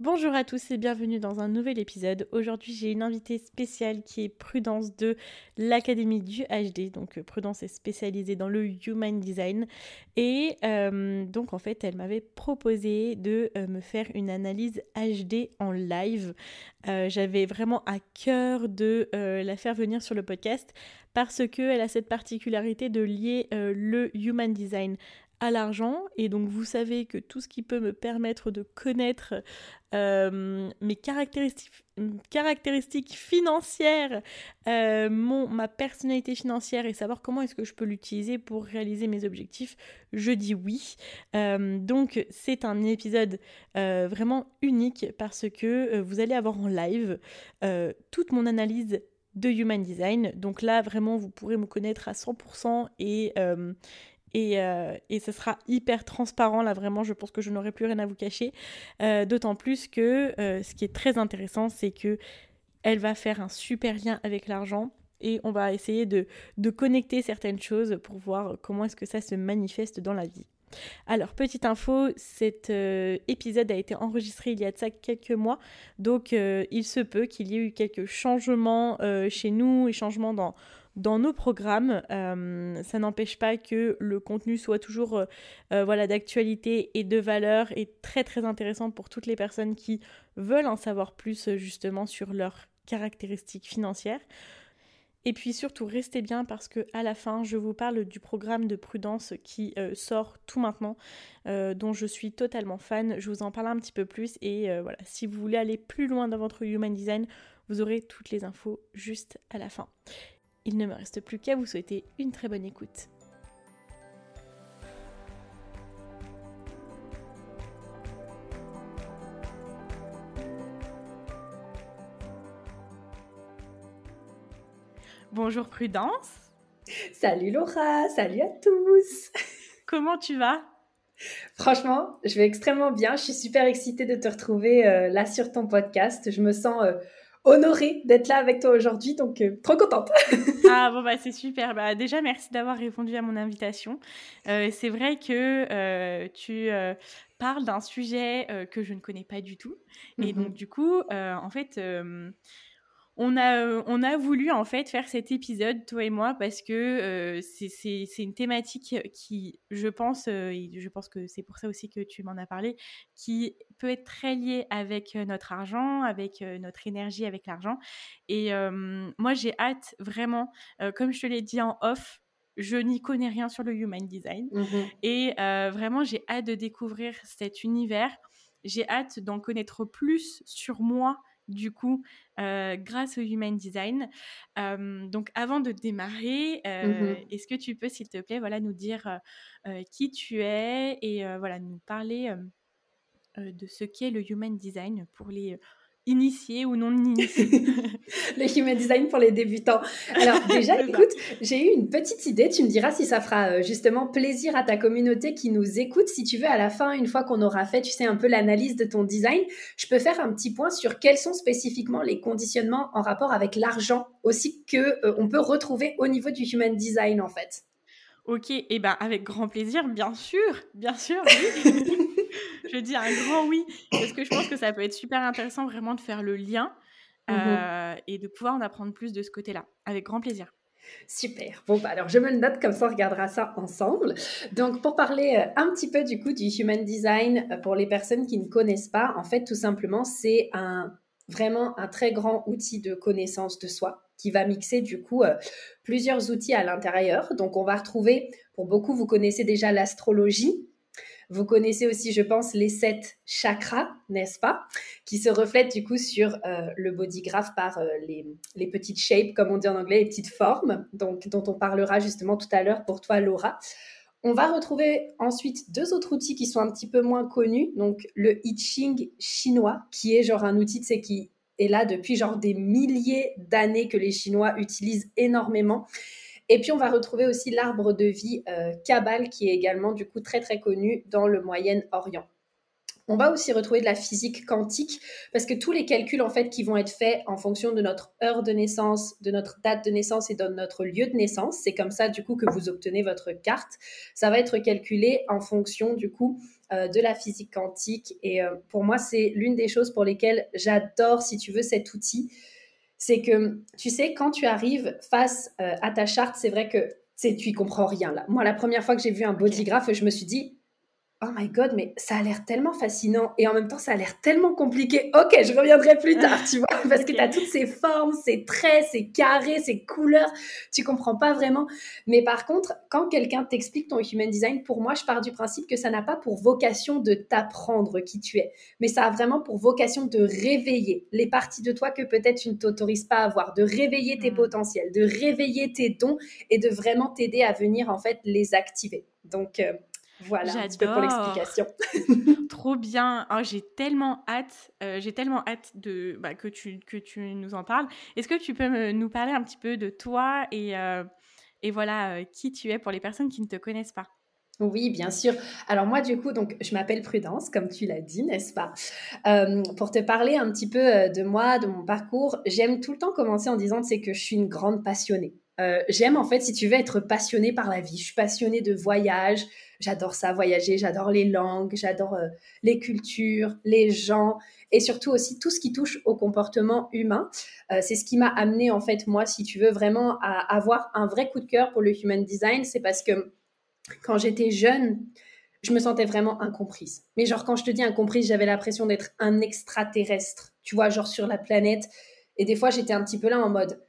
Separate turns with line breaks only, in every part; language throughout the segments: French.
Bonjour à tous et bienvenue dans un nouvel épisode. Aujourd'hui j'ai une invitée spéciale qui est Prudence de l'Académie du HD. Donc euh, Prudence est spécialisée dans le Human Design. Et euh, donc en fait elle m'avait proposé de euh, me faire une analyse HD en live. J'avais vraiment à cœur de la faire venir sur le podcast parce qu'elle a cette particularité de lier le Human Design à l'argent et donc vous savez que tout ce qui peut me permettre de connaître euh, mes caractéristiques, caractéristiques financières, euh, mon, ma personnalité financière et savoir comment est-ce que je peux l'utiliser pour réaliser mes objectifs, je dis oui. Euh, donc c'est un épisode vraiment unique parce que vous allez avoir en live toute mon analyse de Human Design. Donc là, vraiment, vous pourrez me connaître à 100% et, et, euh, et, ce sera hyper transparent. Là, vraiment, je pense que je n'aurai plus rien à vous cacher. Euh, d'autant plus que euh, ce qui est très intéressant, c'est que elle va faire un super lien avec l'argent et on va essayer de, de, connecter certaines choses pour voir comment est-ce que ça se manifeste dans la vie. Alors, petite info, cet épisode a été enregistré il y a de ça quelques mois, donc il se peut qu'il y ait eu quelques changements chez nous et changements dans, dans nos programmes. Euh, ça n'empêche pas que le contenu soit toujours euh, euh, voilà, d'actualité et de valeur et très très intéressant pour toutes les personnes qui veulent en savoir plus justement sur leurs caractéristiques financières. Et puis surtout, restez bien parce que à la fin, je vous parle du programme de prudence qui sort tout maintenant, dont je suis totalement fan. Je vous en parle un petit peu plus et voilà, si vous voulez aller plus loin dans votre human design, vous aurez toutes les infos juste à la fin. Il ne me reste plus qu'à vous souhaiter une très bonne écoute. Bonjour Prudence.
Salut Laura, salut à tous.
Comment tu vas?
Franchement, je vais extrêmement bien. Je suis super excitée de te retrouver euh, là sur ton podcast. Je me sens euh, honorée d'être là avec toi aujourd'hui, donc euh, trop contente.
ah bon bah c'est super. Bah, déjà merci d'avoir répondu à mon invitation. Euh, c'est vrai que euh, tu parles d'un sujet que je ne connais pas du tout, et mm-hmm. donc du coup en fait on a, euh, on a voulu en fait faire cet épisode, toi et moi, parce que euh, c'est une thématique qui, je pense, euh, et je pense que c'est pour ça aussi que tu m'en as parlé, qui peut être très liée avec notre argent, avec notre énergie, avec l'argent. Et moi, j'ai hâte vraiment, comme je te l'ai dit en off, je n'y connais rien sur le human design. Mmh et vraiment, j'ai hâte de découvrir cet univers. J'ai hâte d'en connaître plus sur moi du coup, euh, grâce au Human Design. donc, avant de démarrer, euh, mmh est-ce que tu peux, s'il te plaît, voilà, nous dire qui tu es et voilà, nous parler de ce qu'est le Human Design pour les initié ou non initié
Le human design pour les débutants. Alors déjà, écoute, j'ai eu une petite idée. Tu me diras si ça fera euh, justement plaisir à ta communauté qui nous écoute. Si tu veux, à la fin, une fois qu'on aura fait, tu sais, un peu l'analyse de ton design, je peux faire un petit point sur quels sont spécifiquement les conditionnements en rapport avec l'argent aussi que euh, on peut retrouver au niveau du human design en fait.
Ok, et eh ben avec grand plaisir, bien sûr, bien sûr. Oui. je dis un grand oui, parce que je pense que ça peut être super intéressant vraiment de faire le lien mmh euh, et de pouvoir en apprendre plus de ce côté-là, avec grand plaisir.
Super. Bon, bah alors je me le note comme ça, on regardera ça ensemble. Donc, pour parler euh, un petit peu du coup du Human Design, euh, pour les personnes qui ne connaissent pas, en fait, tout simplement, c'est un vraiment un très grand outil de connaissance de soi qui va mixer du coup plusieurs outils à l'intérieur. Donc, on va retrouver, pour beaucoup, vous connaissez déjà l'astrologie, vous connaissez aussi, je pense, les sept chakras, n'est-ce pas Qui se reflètent du coup sur euh, le body graph par euh, les, petites shapes, comme on dit en anglais, les petites formes, donc, dont on parlera justement tout à l'heure pour toi, Laura. On va retrouver ensuite deux autres outils qui sont un petit peu moins connus. Donc, le I chinois, qui est genre un outil, de qui est là depuis genre des milliers d'années que les Chinois utilisent énormément et puis, on va retrouver aussi l'arbre de vie euh, qui est également du coup très très connu dans le Moyen-Orient. On va aussi retrouver de la physique quantique parce que tous les calculs en fait qui vont être faits en fonction de notre heure de naissance, de notre date de naissance et de notre lieu de naissance, c'est comme ça du coup que vous obtenez votre carte. Ça va être calculé en fonction du coup de la physique quantique. Et pour moi, c'est l'une des choses pour lesquelles j'adore, si tu veux, cet outil. C'est que, tu sais, quand tu arrives face à ta charte, c'est vrai que tu y comprends rien là. Moi, la première fois que j'ai vu un bodygraph, je me suis dit, oh my god, mais ça a l'air tellement fascinant et en même temps ça a l'air tellement compliqué. Ok, je reviendrai plus tard, tu vois, parce que tu as toutes ces formes, ces traits, ces carrés, ces couleurs, tu comprends pas vraiment. Mais par contre, quand quelqu'un t'explique ton human design, pour moi, je pars du principe que ça n'a pas pour vocation de t'apprendre qui tu es, mais ça a vraiment pour vocation de réveiller les parties de toi que peut-être tu ne t'autorises pas à voir, de réveiller tes hmm. potentiels, de réveiller tes dons et de vraiment t'aider à venir en fait les activer. Donc, euh, voilà, un petit peu pour l'explication.
Trop bien. Oh, j'ai tellement hâte, euh, j'ai tellement hâte de bah, que tu que tu nous en parles. Est-ce que tu peux nous parler un petit peu de toi et euh, et voilà euh, qui tu es pour les personnes qui ne te connaissent pas?
Oui, bien sûr. Alors moi, du coup, donc je m'appelle Prudence, comme tu l'as dit, n'est-ce pas? Pour te parler un petit peu de moi, de mon parcours, j'aime tout le temps commencer en disant c'est que je suis une grande passionnée. J'aime en fait, si tu veux, être passionnée par la vie. Je suis passionnée de voyage, J'adore ça, voyager, j'adore les langues, j'adore euh, les cultures, les gens et surtout aussi tout ce qui touche au comportement humain. Euh, c'est ce qui m'a amené en fait moi, si tu veux vraiment à avoir un vrai coup de cœur pour le human design, c'est parce que quand j'étais jeune, je me sentais vraiment incomprise. Mais genre quand je te dis incomprise, j'avais l'impression d'être un extraterrestre, tu vois, genre sur la planète. Et des fois, j'étais un petit peu là en mode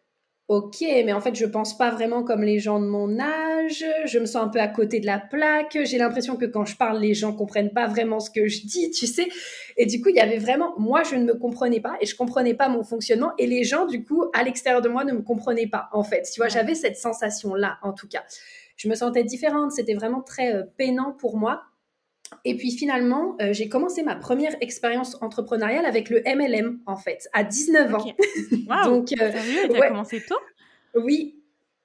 ok, mais en fait, je pense pas vraiment comme les gens de mon âge, je me sens un peu à côté de la plaque, j'ai l'impression que quand je parle, les gens comprennent pas vraiment ce que je dis, tu sais. Et du coup, il y avait vraiment, moi, je ne me comprenais pas et je comprenais pas mon fonctionnement et les gens, du coup, à l'extérieur de moi, ne me comprenaient pas, en fait. Tu vois, j'avais cette sensation-là, en tout cas. Je me sentais différente, c'était vraiment très euh, peinant pour moi. Et puis finalement, euh, j'ai commencé ma première expérience entrepreneuriale avec le MLM, en fait, à 19 ans.
Donc, euh, tu as commencé tôt?
Oui.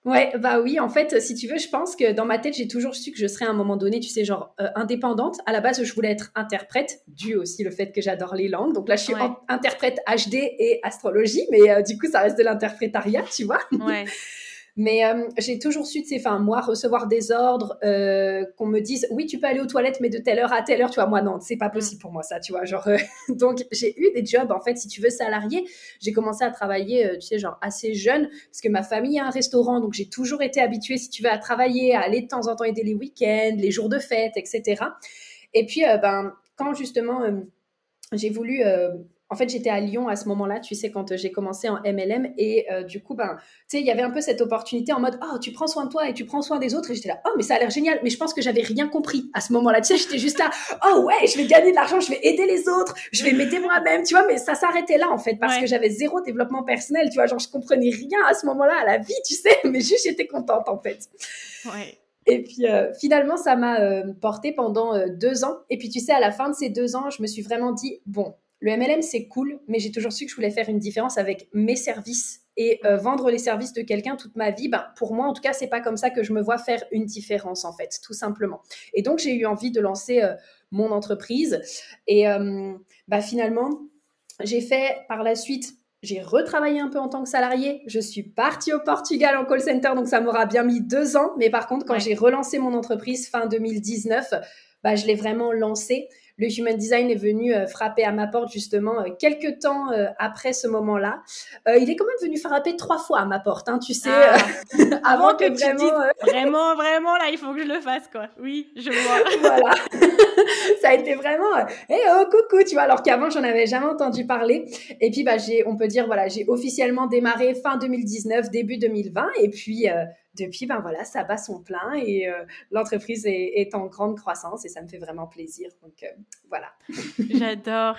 Ouais, bah oui, en fait, si tu veux, je pense que dans ma tête, j'ai toujours su que je serais à un moment donné, tu sais, genre euh, indépendante. À la base, je voulais être interprète, dû aussi le fait que j'adore les langues. Donc là, je suis interprète HD et astrologie, mais du coup, ça reste de l'interprétariat, tu vois. Ouais. Mais euh, j'ai toujours su, tu sais, enfin, moi, recevoir des ordres, euh, qu'on me dise, oui, tu peux aller aux toilettes, mais de telle heure à telle heure, tu vois, moi, non, c'est pas possible pour moi, ça, tu vois. Genre, euh, donc, j'ai eu des jobs, en fait, si tu veux, salariés. J'ai commencé à travailler, tu sais, genre, assez jeune, parce que ma famille a un restaurant, donc j'ai toujours été habituée, si tu veux, à travailler, à aller de temps en temps aider les week-ends, les jours de fête, etc. Et puis, ben, quand justement, j'ai voulu en fait, j'étais à Lyon à ce moment-là, tu sais, quand j'ai commencé en MLM. Et euh, du coup, ben, tu sais, il y avait un peu cette opportunité en mode, oh, tu prends soin de toi et tu prends soin des autres. Et j'étais là, oh, mais ça a l'air génial. Mais je pense que j'avais rien compris à ce moment-là. Tu sais, j'étais juste là, oh ouais, je vais gagner de l'argent, je vais aider les autres, je vais m'aider moi-même, tu vois. Mais ça s'arrêtait là, en fait, parce que j'avais zéro développement personnel, tu vois. Genre, je comprenais rien à ce moment-là à la vie, tu sais. Mais juste, j'étais contente, en fait. Ouais. Et puis euh, finalement, ça m'a euh, porté pendant deux ans. Et puis tu sais, à la fin de ces deux ans, je me suis vraiment dit, bon, le MLM, c'est cool, mais j'ai toujours su que je voulais faire une différence avec mes services et euh, vendre les services de quelqu'un toute ma vie. Ben, pour moi, en tout cas, c'est pas comme ça que je me vois faire une différence, en fait, tout simplement. Et donc, j'ai eu envie de lancer euh, mon entreprise. Et euh, bah, finalement, j'ai fait par la suite j'ai retravaillé un peu en tant que salarié. Je suis partie au Portugal en call center, donc ça m'aura bien mis deux ans. Mais par contre, quand j'ai relancé mon entreprise fin 2019, bah, je l'ai vraiment lancé le human design est venu euh, frapper à ma porte justement euh, quelques temps euh, après ce moment-là. il est quand même venu frapper trois fois à ma porte, hein, tu sais, ah. avant que, vraiment,
vraiment, vraiment là, il faut que je le fasse quoi. Oui, je vois.
voilà, ça a été vraiment, hé hey, oh coucou, tu vois, alors qu'avant j'en avais jamais entendu parler. Et puis bah j'ai, on peut dire voilà, j'ai officiellement démarré fin 2019, début 2020, et puis depuis, ben voilà, ça bat son plein et euh, l'entreprise est, en grande croissance et ça me fait vraiment plaisir. Donc euh, voilà.
j'adore,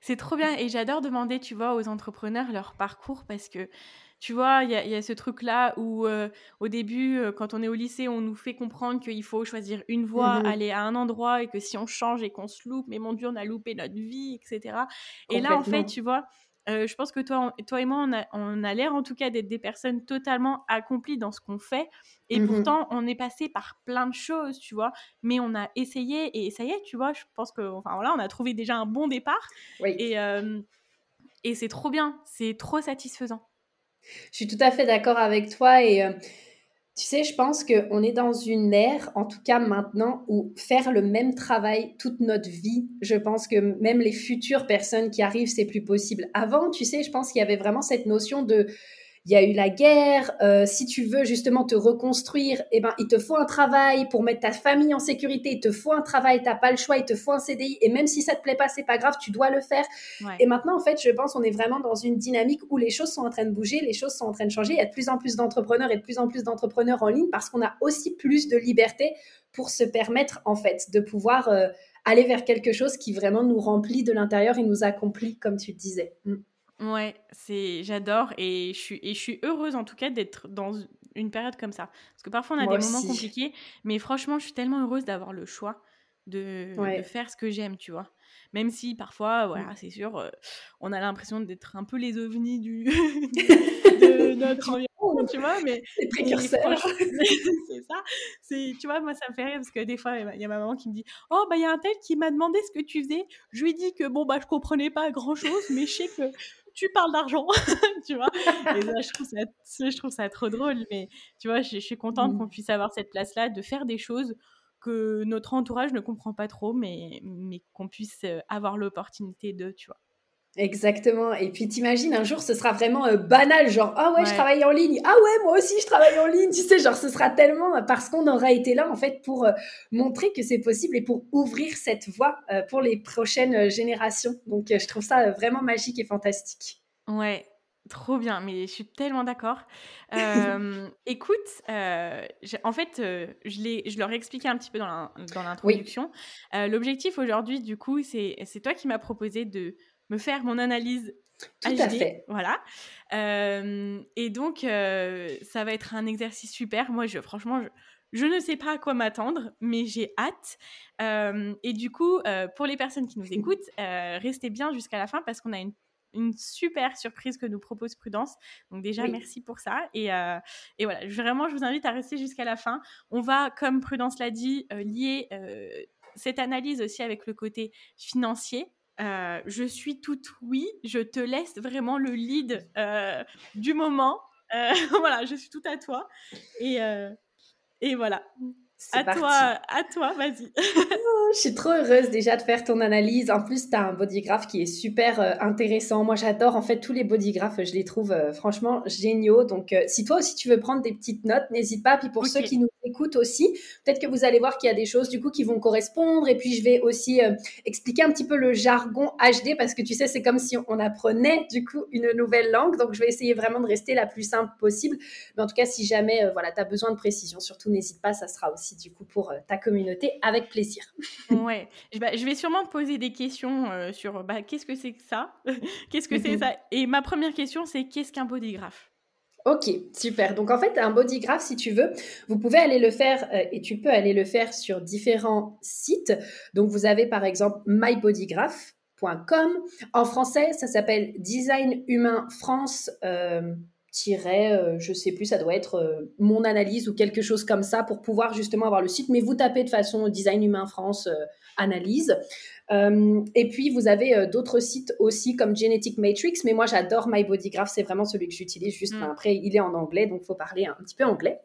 c'est trop bien et j'adore demander, tu vois, aux entrepreneurs leur parcours parce que tu vois, il y, a ce truc-là où euh, au début, quand on est au lycée, on nous fait comprendre qu'il faut choisir une voie, mmh aller à un endroit et que si on change et qu'on se loupe, mais mon Dieu, on a loupé notre vie, etc. Et là, en fait, tu vois, euh, je pense que toi, toi et moi, on a, l'air en tout cas d'être des personnes totalement accomplies dans ce qu'on fait. Et mmh pourtant, on est passé par plein de choses, tu vois. Mais on a essayé et ça y est, tu vois. Je pense que, enfin voilà, on a trouvé déjà un bon départ. Et, euh, et c'est trop bien, c'est trop satisfaisant.
Je suis tout à fait d'accord avec toi et. Euh, Tu sais, je pense qu'on est dans une ère, en tout cas maintenant, où faire le même travail toute notre vie, je pense que même les futures personnes qui arrivent, c'est plus possible. Avant, tu sais, je pense qu'il y avait vraiment cette notion de il y a eu la guerre. Euh, si tu veux justement te reconstruire, eh ben, il te faut un travail pour mettre ta famille en sécurité. Il te faut un travail, t'as pas le choix. Il te faut un CDI. Et même si ça te plaît pas, c'est pas grave, tu dois le faire. Et maintenant, en fait, je pense, on est vraiment dans une dynamique où les choses sont en train de bouger, les choses sont en train de changer. Il y a de plus en plus d'entrepreneurs et de plus en plus d'entrepreneurs en ligne parce qu'on a aussi plus de liberté pour se permettre, en fait, de pouvoir euh, aller vers quelque chose qui vraiment nous remplit de l'intérieur et nous accomplit, comme tu le disais. Mm.
Ouais, c'est j'adore et je suis et je suis heureuse en tout cas d'être dans une période comme ça. Parce que parfois on a des moments compliqués, mais franchement, je suis tellement heureuse d'avoir le choix de, de faire ce que j'aime, tu vois. Même si parfois, voilà, mmh. c'est sûr, euh, on a l'impression d'être un peu les ovnis du de notre environnement, tu vois, mais
c'est précurseur.
c'est ça. C'est tu vois, moi ça me fait rire parce que des fois il y a ma maman qui me dit "Oh bah il y a un tel qui m'a demandé ce que tu faisais." Je lui ai dit que bon bah je comprenais pas grand-chose, mais je sais que tu parles d'argent, tu vois. Et là, je trouve, ça, je trouve ça trop drôle, mais tu vois, je, suis contente mmh. qu'on puisse avoir cette place-là, de faire des choses que notre entourage ne comprend pas trop, mais, mais qu'on puisse euh, avoir l'opportunité de, tu vois.
Exactement. Et puis t'imagines un jour ce sera vraiment euh, banal, genre ah ouais, je travaille en ligne, ah ouais moi aussi je travaille en ligne, tu sais genre ce sera tellement parce qu'on aura été là en fait pour euh, montrer que c'est possible et pour ouvrir cette voie euh, pour les prochaines générations. Donc je trouve ça vraiment magique et fantastique.
Ouais, Trop bien, mais je suis tellement d'accord. écoute, en fait, je, je leur ai expliqué un petit peu dans l'introduction. L'objectif aujourd'hui, du coup, c'est toi qui m'as proposé de me faire mon analyse
tout à fait.
Voilà. et donc, ça va être un exercice super. Moi, je, franchement, je, ne sais pas à quoi m'attendre, mais j'ai hâte. et du coup, pour les personnes qui nous écoutent, restez bien jusqu'à la fin parce qu'on a une, super surprise que nous propose Prudence. Donc déjà, merci pour ça. Et, et, voilà, vraiment, je vous invite à rester jusqu'à la fin. On va, comme Prudence l'a dit, lier cette analyse aussi avec le côté financier euh, je suis toute oui, je te laisse vraiment le lead euh, du moment. Euh, voilà, je suis tout à toi. Et, et voilà. À toi, à toi, vas-y.
Oh, je suis trop heureuse déjà de faire ton analyse. En plus, tu as un bodygraph qui est super euh, intéressant. Moi, j'adore en fait tous les bodygraphes. Je les trouve euh, franchement géniaux. Donc, euh, si toi aussi tu veux prendre des petites notes, n'hésite pas. Puis pour ceux qui nous écoutent aussi, peut-être que vous allez voir qu'il y a des choses du coup qui vont correspondre. Et puis, je vais aussi expliquer un petit peu le jargon HD parce que tu sais, c'est comme si on apprenait du coup une nouvelle langue. Donc, je vais essayer vraiment de rester la plus simple possible. Mais en tout cas, si jamais voilà, tu as besoin de précision, surtout n'hésite pas, ça sera aussi du coup pour euh, ta communauté avec plaisir.
ouais, je vais sûrement poser des questions euh, sur bah, qu'est-ce que c'est que ça? Qu'est-ce que c'est mhm. ça? Et ma première question, c'est qu'est-ce qu'un bodygraph
Ok, super. Donc en fait, un bodygraph, si tu veux, vous pouvez aller le faire euh, et tu peux aller le faire sur différents sites. Donc vous avez par exemple mybodygraph.com. En français, ça s'appelle Design Humain France tiret, euh, je sais plus, ça doit être euh, mon analyse ou quelque chose comme ça pour pouvoir justement avoir le site. Mais vous tapez de façon Design Humain France euh, analyse. et puis vous avez d'autres sites aussi comme Genetic Matrix, mais moi j'adore My Bodygraph, c'est vraiment celui que j'utilise. Juste mm. après, il est en anglais, donc il faut parler un petit peu anglais.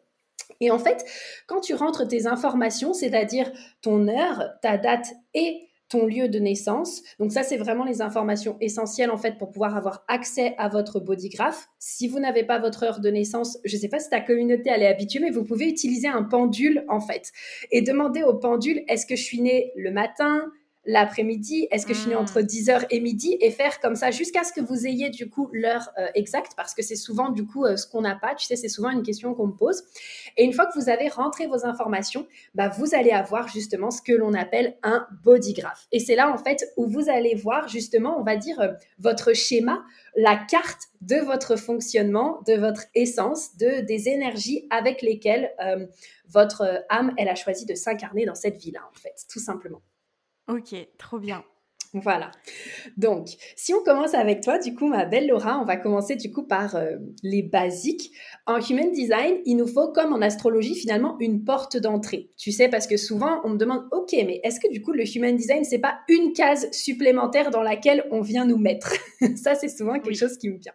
Et en fait, quand tu rentres tes informations, c'est-à-dire ton heure, ta date et ton lieu de naissance. Donc ça, c'est vraiment les informations essentielles en fait pour pouvoir avoir accès à votre bodygraph. Si vous n'avez pas votre heure de naissance, je ne sais pas si ta communauté elle est habituée, mais vous pouvez utiliser un pendule en fait et demander au pendule est-ce que je suis né le matin, l'après-midi Est-ce que je finis entre 10h hmm. et midi Et faire comme ça jusqu'à ce que vous ayez du coup l'heure euh, exacte parce que c'est souvent du coup euh, ce qu'on n'a pas. Tu sais, c'est souvent une question qu'on me pose. Et une fois que vous avez rentré vos informations, bah, vous allez avoir justement ce que l'on appelle un bodygraph. Et c'est là en fait où vous allez voir justement, on va dire, euh, votre schéma, la carte de votre fonctionnement, de votre essence, de, des énergies avec lesquelles votre âme, elle a choisi de s'incarner dans cette vie-là en fait, tout simplement.
Ok, trop bien.
Voilà. Donc, si on commence avec toi, du coup, ma belle Laura, on va commencer du coup par euh, les basiques. En Human Design, il nous faut, comme en astrologie, finalement, une porte d'entrée. Tu sais, parce que souvent, on me demande, OK, mais est-ce que du coup, le Human Design, c'est pas une case supplémentaire dans laquelle on vient nous mettre Ça, c'est souvent quelque chose qui me vient.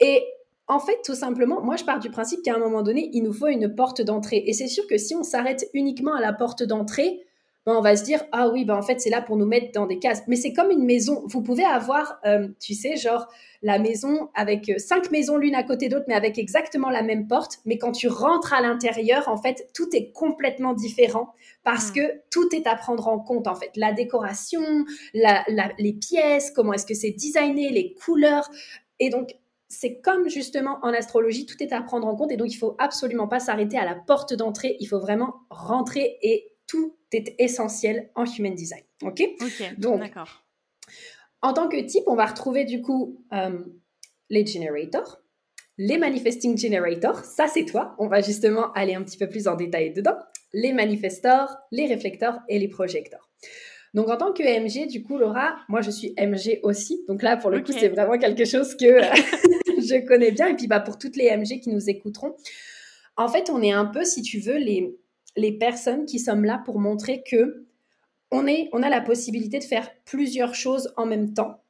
Et en fait, tout simplement, moi, je pars du principe qu'à un moment donné, il nous faut une porte d'entrée. Et c'est sûr que si on s'arrête uniquement à la porte d'entrée, ben, on va se dire ah oui ben en fait c'est là pour nous mettre dans des cases mais c'est comme une maison. Vous pouvez avoir euh, tu sais genre la maison avec euh, cinq maisons l'une à côté d'autre mais avec exactement la même porte. Mais quand tu rentres à l'intérieur en fait tout est complètement différent parce hmm. que tout est à prendre en compte en fait. La décoration les pièces comment est-ce que c'est designé les couleurs. Et donc c'est comme justement en astrologie, tout est à prendre en compte. Et donc il faut absolument pas s'arrêter à la porte d'entrée, il faut vraiment rentrer et tout est essentiel en human design. OK,
Donc, d'accord.
En tant que type, on va retrouver du coup euh, les generators, les manifesting generators, ça c'est toi. On va justement aller un petit peu plus en détail dedans. Les manifestors, les réflecteurs et les projecteurs. Donc en tant que MG, du coup, Laura, moi je suis MG aussi. Donc là, pour le coup, c'est vraiment quelque chose que je connais bien. Et puis bah, pour toutes les MG qui nous écouteront, en fait, on est un peu, si tu veux, les, les personnes qui sommes là pour montrer que on, est, on a la possibilité de faire plusieurs choses en même temps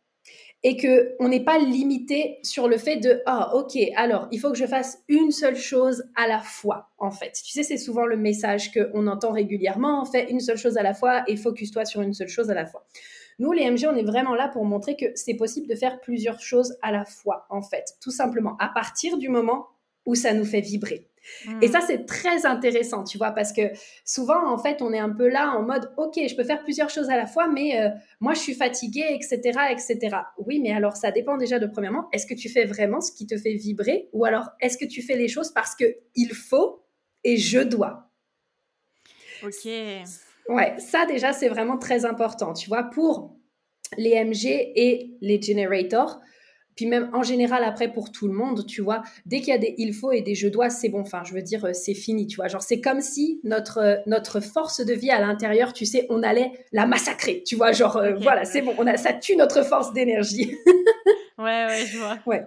et que on n'est pas limité sur le fait de ah ok alors il faut que je fasse une seule chose à la fois en fait. Tu sais c'est souvent le message que on entend régulièrement on fait une seule chose à la fois et focus-toi sur une seule chose à la fois nous les MG on est vraiment là pour montrer que c'est possible de faire plusieurs choses à la fois en fait tout simplement à partir du moment où ça nous fait vibrer et ça, hmm. c'est très intéressant, tu vois, parce que souvent, en fait, on est un peu là en mode, OK, je peux faire plusieurs choses à la fois, mais euh, moi, je suis fatiguée, etc., etc. Oui, mais alors, ça dépend déjà de, premièrement, est-ce que tu fais vraiment ce qui te fait vibrer ou alors est-ce que tu fais les choses parce que il faut et je dois?
OK.
Ouais, ça, déjà, c'est vraiment très important, tu vois, pour les MG et les generators puis même en général après pour tout le monde, tu vois, dès qu'il y a des il faut et des je dois, c'est bon. Enfin, je veux dire, euh, c'est fini, tu vois. Genre, c'est comme si notre euh, notre force de vie à l'intérieur, tu sais, on allait la massacrer, tu vois. Genre, euh, voilà, c'est bon, on a ça tue notre force d'énergie.
ouais, ouais, je vois.
Ouais.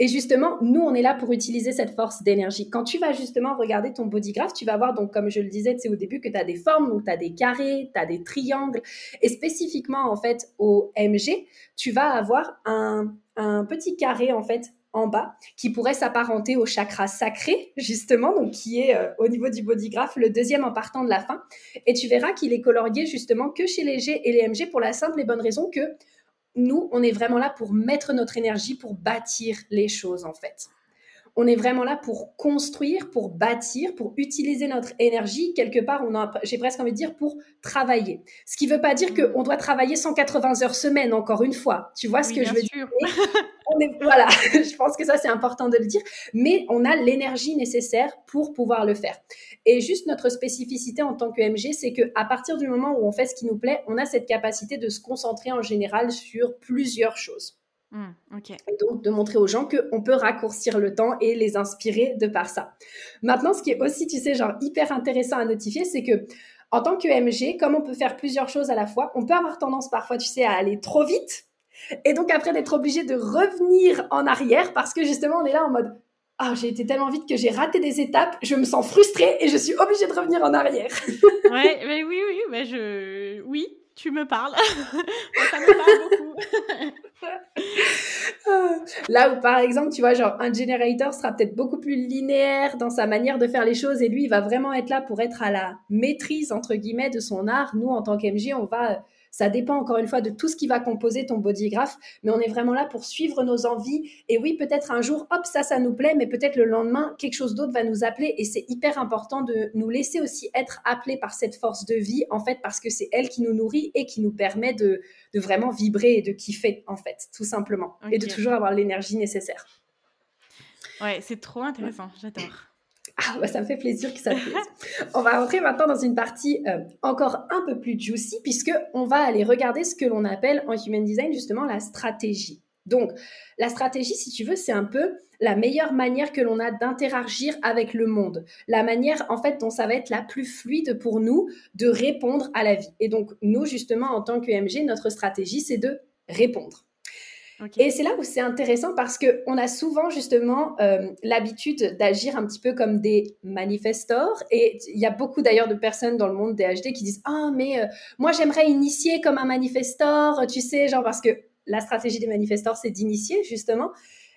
Et justement, nous, on est là pour utiliser cette force d'énergie. Quand tu vas justement regarder ton bodygraph, tu vas voir, donc, comme je le disais, au début que tu as des formes, donc tu as des carrés, tu as des triangles. Et spécifiquement, en fait, au MG, tu vas avoir un, un petit carré, en fait, en bas, qui pourrait s'apparenter au chakra sacré, justement, donc qui est euh, au niveau du bodygraph le deuxième en partant de la fin. Et tu verras qu'il est colorié justement que chez les G et les MG pour la simple et bonne raison que nous, on est vraiment là pour mettre notre énergie pour bâtir les choses, en fait. On est vraiment là pour construire, pour bâtir, pour utiliser notre énergie. Quelque part, on j'ai presque envie de dire pour travailler. Ce qui ne veut pas dire mmh. qu'on doit travailler 180 heures semaine, encore une fois. Tu vois ce que je veux dire? voilà, je pense que ça c'est important de le dire, mais on a l'énergie nécessaire pour pouvoir le faire. Et juste notre spécificité en tant que MG, c'est que à partir du moment où on fait ce qui nous plaît, on a cette capacité de se concentrer en général sur plusieurs choses.
Mmh,
et donc de montrer aux gens qu'on peut raccourcir le temps et les inspirer de par ça. Maintenant, ce qui est aussi, tu sais, genre hyper intéressant à notifier, c'est que en tant que MG, comme on peut faire plusieurs choses à la fois, on peut avoir tendance parfois, tu sais, à aller trop vite et donc après d'être obligé de revenir en arrière parce que justement on est là en mode ah j'ai été tellement vite que j'ai raté des étapes, je me sens frustrée et je suis obligée de revenir en arrière.
ouais, mais oui oui, mais je oui, tu me parles. ça me parle beaucoup.
Là où par exemple, tu vois, genre un generator sera peut-être beaucoup plus linéaire dans sa manière de faire les choses et lui, il va vraiment être là pour être à la maîtrise entre guillemets de son art. Nous, en tant qu'MG, on va ça dépend encore une fois de tout ce qui va composer ton bodygraph, mais on est vraiment là pour suivre nos envies. Et oui, peut-être un jour, hop, ça, ça nous plaît, mais peut-être le lendemain, quelque chose d'autre va nous appeler. Et c'est hyper important de nous laisser aussi être appelés par cette force de vie, en fait, parce que c'est elle qui nous nourrit et qui nous permet de, vraiment vibrer et de kiffer, en fait, tout simplement. Et de toujours avoir l'énergie nécessaire.
Ouais, c'est trop intéressant, j'adore.
Ah, bah, ça me fait plaisir que ça te plaise. on va rentrer maintenant dans une partie euh, encore un peu plus juicy, puisque on va aller regarder ce que l'on appelle en Human Design justement la stratégie. Donc, la stratégie, si tu veux, c'est un peu la meilleure manière que l'on a d'interagir avec le monde, la manière en fait dont ça va être la plus fluide pour nous de répondre à la vie. Et donc, nous, justement, en tant que MG, notre stratégie, c'est de répondre. Et c'est là où c'est intéressant parce qu'on a souvent justement euh, l'habitude d'agir un petit peu comme des manifestors. Et il y a beaucoup d'ailleurs de personnes dans le monde des HD qui disent Ah, mais euh, moi j'aimerais initier comme un manifestor, tu sais, genre parce que la stratégie des manifestors c'est d'initier justement.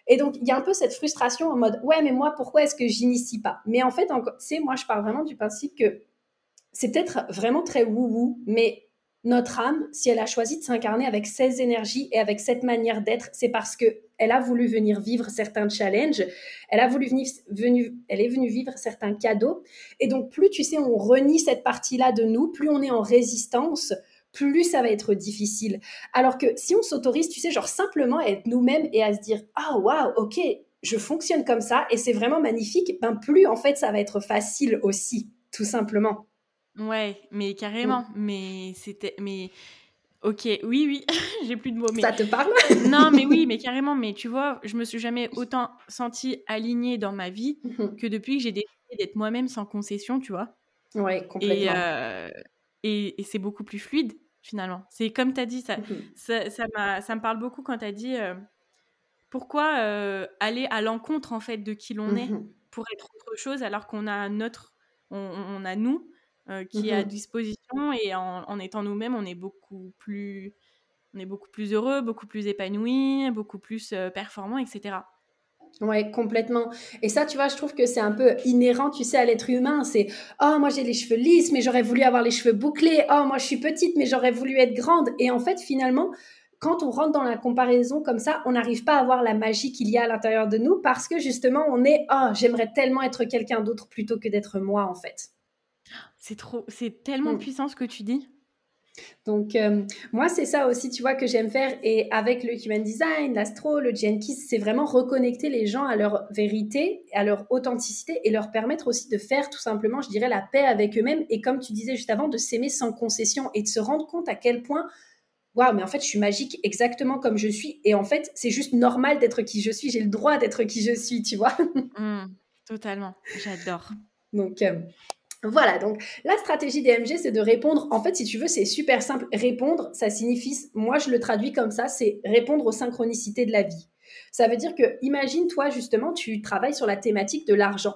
Et donc, il y a un peu cette frustration en mode, ouais, mais moi, pourquoi est-ce que j'initie pas? Mais en fait, sais, moi, je parle vraiment du principe que c'est peut-être vraiment très wou-wou, mais notre âme, si elle a choisi de s'incarner avec ces énergies et avec cette manière d'être, c'est parce que elle a voulu venir vivre certains challenges, elle a voulu venir, elle est venue vivre certains cadeaux. Et donc, plus tu sais, on renie cette partie-là de nous, plus on est en résistance, plus ça va être difficile. Alors que si on s'autorise, tu sais, genre simplement à être nous-mêmes et à se dire, ah waouh, ok, je fonctionne comme ça et c'est vraiment magnifique, ben plus en fait ça va être facile aussi, tout simplement.
Ouais, mais carrément. Mm. Mais c'était. Mais. Ok, oui, oui, j'ai plus de mots. Mais...
Ça te parle?
Non, mais oui, mais carrément. Mais tu vois, je me suis jamais autant sentie alignée dans ma vie mhm. que depuis que j'ai décidé d'être moi-même sans concession, tu vois.
Ouais, complètement.
Euh, et, et, c'est beaucoup plus fluide, finalement. C'est comme tu as dit, ça, mhm. ça, ça, ça, me parle beaucoup quand tu as dit euh, pourquoi euh, aller à l'encontre, en fait, de qui l'on est mhm. pour être autre chose alors qu'on a notre. On, on a nous euh, qui est à mmh disposition et en, étant nous-mêmes, on est beaucoup plus, on est beaucoup plus heureux, beaucoup plus épanoui, beaucoup plus performant, etc.
Ouais, complètement. Et ça, tu vois, je trouve que c'est un peu inhérent, tu sais, à l'être humain. C'est oh moi j'ai les cheveux lisses, mais j'aurais voulu avoir les cheveux bouclés. Oh moi je suis petite, mais j'aurais voulu être grande. Et en fait, finalement, quand on rentre dans la comparaison comme ça, on n'arrive pas à voir la magie qu'il y a à l'intérieur de nous parce que justement, on est oh j'aimerais tellement être quelqu'un d'autre plutôt que d'être moi en fait.
C'est trop, c'est tellement mmh. puissant ce que tu dis.
Donc, euh, moi, c'est ça aussi, tu vois, que j'aime faire. Et avec le Human Design, l'astro, le Jenkins, c'est vraiment reconnecter les gens à leur vérité, à leur authenticité et leur permettre aussi de faire tout simplement, je dirais, la paix avec eux-mêmes. Et comme tu disais juste avant, de s'aimer sans concession et de se rendre compte à quel point, waouh, mais en fait, je suis magique exactement comme je suis. Et en fait, c'est juste normal d'être qui je suis. J'ai le droit d'être qui je suis, tu vois.
Mmh, totalement. J'adore.
Donc, euh, voilà, donc la stratégie DMG, c'est de répondre. En fait, si tu veux, c'est super simple. Répondre, ça signifie, moi je le traduis comme ça, c'est répondre aux synchronicités de la vie. Ça veut dire que, imagine toi justement, tu travailles sur la thématique de l'argent.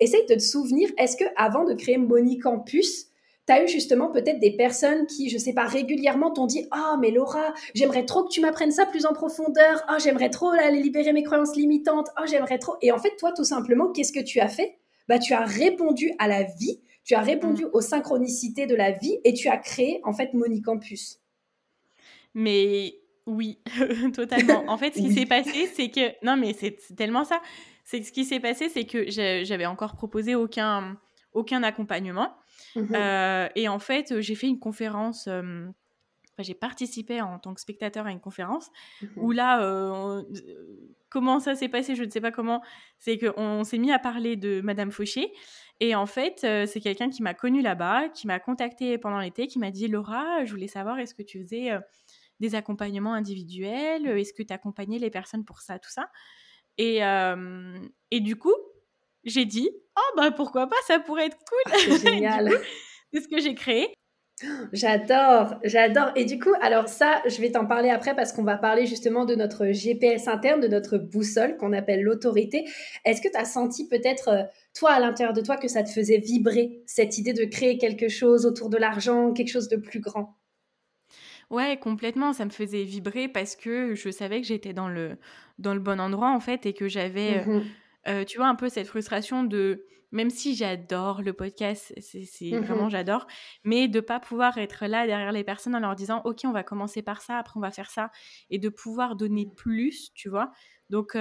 Essaye de te souvenir, est-ce que avant de créer Money Campus, tu as eu justement peut-être des personnes qui, je sais pas, régulièrement t'ont dit Oh, mais Laura, j'aimerais trop que tu m'apprennes ça plus en profondeur. Oh, j'aimerais trop aller libérer mes croyances limitantes. Oh, j'aimerais trop. Et en fait, toi, tout simplement, qu'est-ce que tu as fait? Bah, tu as répondu à la vie tu as répondu mm. aux synchronicités de la vie et tu as créé en fait Monicampus.
Mais oui, totalement. En fait, ce qui s'est passé, c'est que non, mais c'est tellement ça. C'est que ce qui s'est passé, c'est que j'avais encore proposé aucun aucun accompagnement. Mm-hmm. Euh, et en fait, j'ai fait une conférence. Euh, j'ai participé en tant que spectateur à une conférence mm-hmm. où là, euh, comment ça s'est passé, je ne sais pas comment. C'est qu'on s'est mis à parler de Madame Fauché et en fait, euh, c'est quelqu'un qui m'a connu là-bas, qui m'a contacté pendant l'été, qui m'a dit Laura, je voulais savoir est-ce que tu faisais euh, des accompagnements individuels Est-ce que tu accompagnais les personnes pour ça, tout ça? Et, euh, et du coup, j'ai dit Oh, bah pourquoi pas, ça pourrait être cool
ah, C'est génial
C'est ce que j'ai créé.
J'adore, j'adore. Et du coup, alors ça, je vais t'en parler après parce qu'on va parler justement de notre GPS interne, de notre boussole qu'on appelle l'autorité. Est-ce que tu as senti peut-être, euh, toi, à l'intérieur de toi, que ça te faisait vibrer cette idée de créer quelque chose autour de l'argent, quelque chose de plus grand?
Ouais, complètement. Ça me faisait vibrer parce que je savais que j'étais dans le, dans le bon endroit, en fait, et que j'avais, euh, mmh euh, tu vois, un peu cette frustration de même si j'adore le podcast, c'est mmh vraiment j'adore, mais de pas pouvoir être là derrière les personnes en leur disant ok on va commencer par ça, après on va faire ça, et de pouvoir donner plus, tu vois. Donc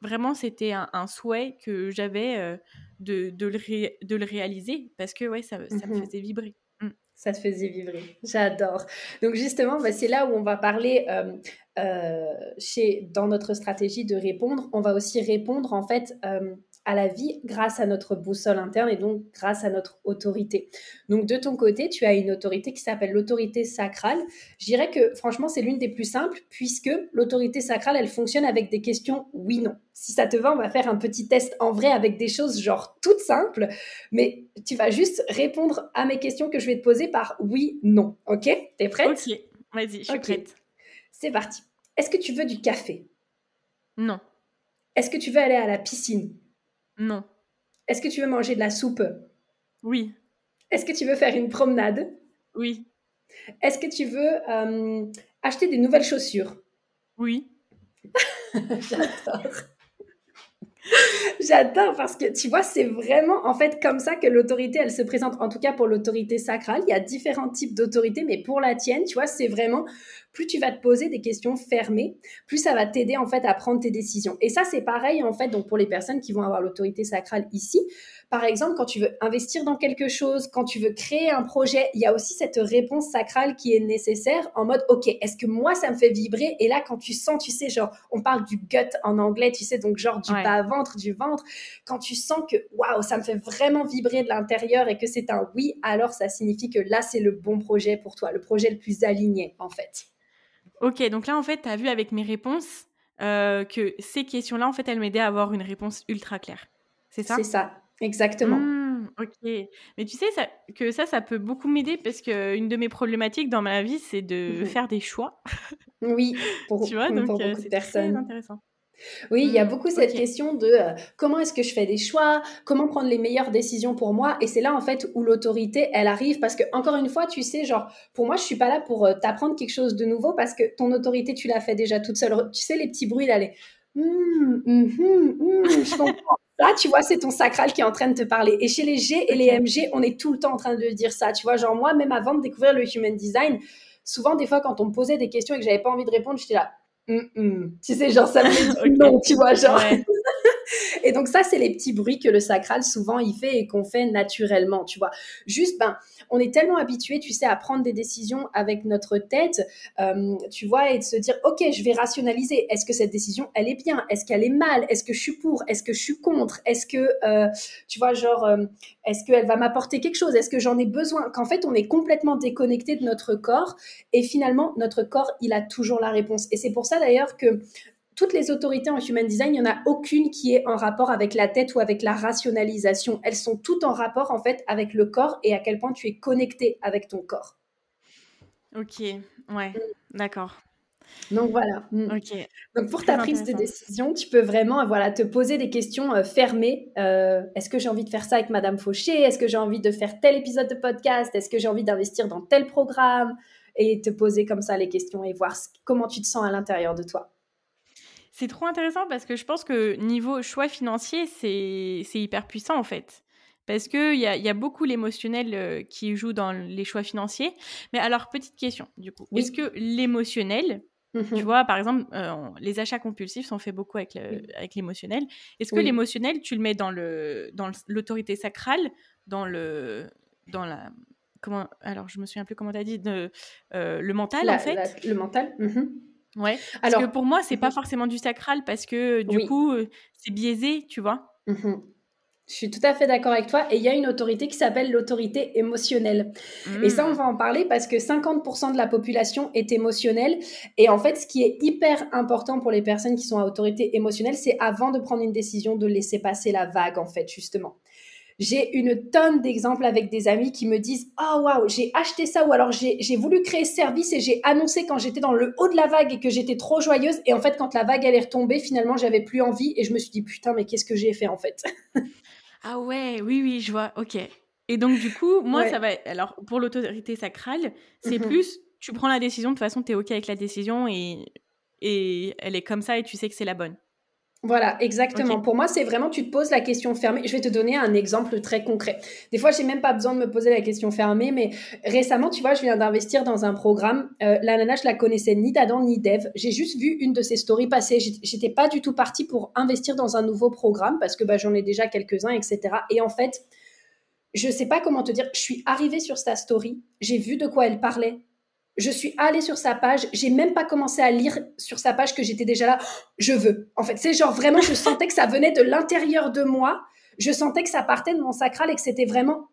vraiment c'était un, souhait que j'avais de, de, le de, le réaliser parce que ouais ça, ça me mmh faisait vibrer. Mmh.
Ça te faisait vibrer. J'adore. Donc justement, bah, c'est là où on va parler euh, chez, dans notre stratégie de répondre. On va aussi répondre en fait à la vie grâce à notre boussole interne et donc grâce à notre autorité. Donc de ton côté, tu as une autorité qui s'appelle l'autorité sacrale. Je dirais que franchement, c'est l'une des plus simples puisque l'autorité sacrale, elle fonctionne avec des questions oui-non. Si ça te va, on va faire un petit test en vrai avec des choses genre toutes simples, mais tu vas juste répondre à mes questions que je vais te poser par oui-non. Ok? T'es prête?
Ok, vas-y, je suis prête.
C'est parti. Est-ce que tu veux du café?
Non.
Est-ce que tu veux aller à la piscine?
Non.
Est-ce que tu veux manger de la soupe?
Oui.
Est-ce que tu veux faire une promenade?
Oui.
Est-ce que tu veux euh, acheter des nouvelles chaussures?
Oui.
J'adore. J'adore parce que tu vois, c'est vraiment en fait comme ça que l'autorité, elle se présente. En tout cas, pour l'autorité sacrale, il y a différents types d'autorité, mais pour la tienne, tu vois, c'est vraiment plus tu vas te poser des questions fermées, plus ça va t'aider en fait à prendre tes décisions. Et ça, c'est pareil en fait donc pour les personnes qui vont avoir l'autorité sacrale ici. Par exemple, quand tu veux investir dans quelque chose, quand tu veux créer un projet, il y a aussi cette réponse sacrale qui est nécessaire en mode OK, est-ce que moi ça me fait vibrer? Et là, quand tu sens, tu sais, genre, on parle du gut en anglais, tu sais, donc genre du bas-ventre, du ventre, quand tu sens que waouh, ça me fait vraiment vibrer de l'intérieur et que c'est un oui, alors ça signifie que là, c'est le bon projet pour toi, le projet le plus aligné en fait.
Ok, donc là, en fait, tu as vu avec mes réponses euh, que ces questions-là, en fait, elles m'aidaient à avoir une réponse ultra claire. C'est ça?
C'est ça, exactement.
Mmh, ok. Mais tu sais ça, que ça, ça peut beaucoup m'aider parce qu'une de mes problématiques dans ma vie, c'est de mmh faire des choix.
Oui,
pour, tu vois, donc, beaucoup de personnes. intéressant.
Oui, il y a mmh, beaucoup cette question de euh, comment est-ce que je fais des choix, comment prendre les meilleures décisions pour moi. Et c'est là, en fait, où l'autorité, elle arrive. Parce que, encore une fois, tu sais, genre, pour moi, je suis pas là pour euh, t'apprendre quelque chose de nouveau parce que ton autorité, tu l'as fait déjà toute seule. Tu sais, les petits bruits, là, les. Mmh, mmh, je comprends. Là, tu vois, c'est ton sacral qui est en train de te parler. Et chez les G et les MG, on est tout le temps en train de dire ça. Tu vois, genre, moi, même avant de découvrir le human design, souvent, des fois, quand on me posait des questions et que j'avais pas envie de répondre, j'étais là, tu sais, genre, ça me dit non, tu vois, genre. Et donc, ça, c'est les petits bruits que le sacral, souvent, il fait et qu'on fait naturellement, tu vois. Juste, ben, on est tellement habitué, tu sais, à prendre des décisions avec notre tête, euh, tu vois, et de se dire, OK, je vais rationaliser. Est-ce que cette décision, elle est bien? Est-ce qu'elle est mal? Est-ce que je suis pour? Est-ce que je suis contre? Est-ce que, euh, tu vois, genre, euh, est-ce qu'elle va m'apporter quelque chose? Est-ce que j'en ai besoin? Qu'en fait, on est complètement déconnecté de notre corps et finalement, notre corps, il a toujours la réponse. Et c'est pour ça d'ailleurs que toutes les autorités en human design, il n'y en a aucune qui est en rapport avec la tête ou avec la rationalisation. Elles sont toutes en rapport en fait avec le corps et à quel point tu es connecté avec ton corps.
Ok, ouais, mm. d'accord.
Donc voilà.
Mm. Ok.
Donc pour ta prise de décision, tu peux vraiment voilà te poser des questions euh, fermées. Euh, est-ce que j'ai envie de faire ça avec Madame Fauché? Est-ce que j'ai envie de faire tel épisode de podcast? Est-ce que j'ai envie d'investir dans tel programme? Et te poser comme ça les questions et voir comment tu te sens à l'intérieur de toi.
C'est trop intéressant parce que je pense que niveau choix financier, c'est hyper puissant en fait. Parce qu'il y a, y a beaucoup l'émotionnel euh, qui joue dans les choix financiers. Mais alors, petite question, du coup. Est-ce que l'émotionnel, tu mmh vois, par exemple, euh, les achats compulsifs sont faits beaucoup avec l'émotionnel. Est-ce que l'émotionnel, tu le mets dans le dans l'autorité sacrale, dans le dans la comment alors je me souviens plus comment tu as dit de, euh, le mental en fait?
le mental. Mmh
Ouais. Parce Alors, que pour moi, c'est pas forcément du sacral parce que du coup, c'est biaisé, tu vois.
Mmh Je suis tout à fait d'accord avec toi. Et il y a une autorité qui s'appelle l'autorité émotionnelle. Et ça, on mmh. va en parler parce que 50% de la population est émotionnelle. Et en fait, ce qui est hyper important pour les personnes qui sont à autorité émotionnelle, c'est avant de prendre une décision de laisser passer la vague, en fait, justement. J'ai une tonne d'exemples avec des amis qui me disent Ah, oh, waouh, j'ai acheté ça ou alors j'ai voulu créer ce service et j'ai annoncé quand j'étais dans le haut de la vague et que j'étais trop joyeuse. Et en fait, quand la vague elle est retombée, finalement, j'avais plus envie et je me suis dit Putain, mais qu'est-ce que j'ai fait en fait?
Ah, ouais, oui, oui, je vois, ok. Et donc, du coup, moi, ça va. Alors, pour l'autorité sacrale, c'est mhm. plus tu prends la décision, de toute façon, tu es ok avec la décision et, et elle est comme ça et tu sais que c'est la bonne.
Voilà, exactement. Pour moi, c'est vraiment, tu te poses la question fermée. Je vais te donner un exemple très concret. Des fois, j'ai même pas besoin de me poser la question fermée, mais récemment, tu vois, je viens d'investir dans un programme. Euh, la nana, je la connaissais ni d'Adam ni d'Eve. J'ai juste vu une de ses stories passer. J'étais pas du tout partie pour investir dans un nouveau programme parce que bah, j'en ai déjà quelques-uns, etc. Et en fait, je sais pas comment te dire. Je suis arrivée sur sa story. J'ai vu de quoi elle parlait je suis allée sur sa page, j'ai même pas commencé à lire sur sa page que j'étais déjà là, je veux. En fait, c'est genre vraiment, je sentais que ça venait de l'intérieur de moi, je sentais que ça partait de mon sacral et que c'était vraiment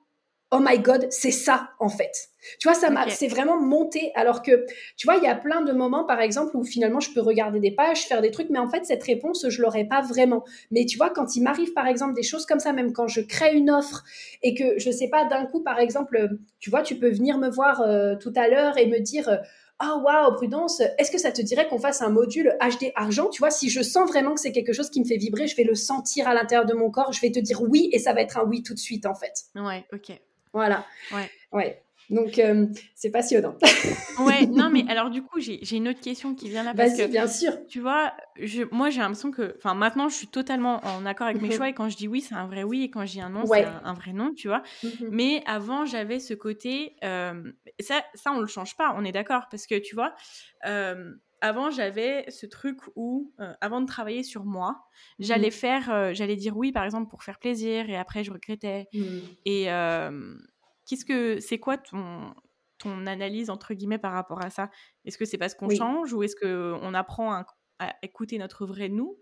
oh my god, c'est ça en fait. Tu vois, ça m'a, c'est vraiment monté. Alors que, tu vois, il y a plein de moments, par exemple, où finalement je peux regarder des pages, faire des trucs, mais en fait cette réponse je l'aurais pas vraiment. Mais tu vois, quand il m'arrive par exemple des choses comme ça, même quand je crée une offre et que je sais pas d'un coup, par exemple, tu vois, tu peux venir me voir euh, tout à l'heure et me dire. Euh, ah oh, waouh, Prudence, est-ce que ça te dirait qu'on fasse un module HD argent? Tu vois, si je sens vraiment que c'est quelque chose qui me fait vibrer, je vais le sentir à l'intérieur de mon corps, je vais te dire oui et ça va être un oui tout de suite en fait.
Ouais, ok.
Voilà.
Ouais.
Ouais. Donc, euh, c'est passionnant.
ouais, non, mais alors du coup, j'ai une autre question qui vient là.
Parce que, bien sûr.
Tu vois, je, moi, j'ai l'impression que. Enfin, maintenant, je suis totalement en accord avec mes mhm. choix. Et quand je dis oui, c'est un vrai oui. Et quand je dis un non, c'est un, vrai non, tu vois. Mhm. Mais avant, j'avais ce côté. Euh, ça, ça, on le change pas, on est d'accord. Parce que, tu vois. Euh, avant, j'avais ce truc où, avant de travailler sur moi, j'allais mhm. faire, j'allais dire oui, par exemple, pour faire plaisir, et après, je regrettais. Et Qu'est-ce que c'est quoi ton ton analyse entre guillemets par rapport à ça? Est-ce que c'est parce qu'on change ou est-ce que on apprend à, écouter notre vrai nous?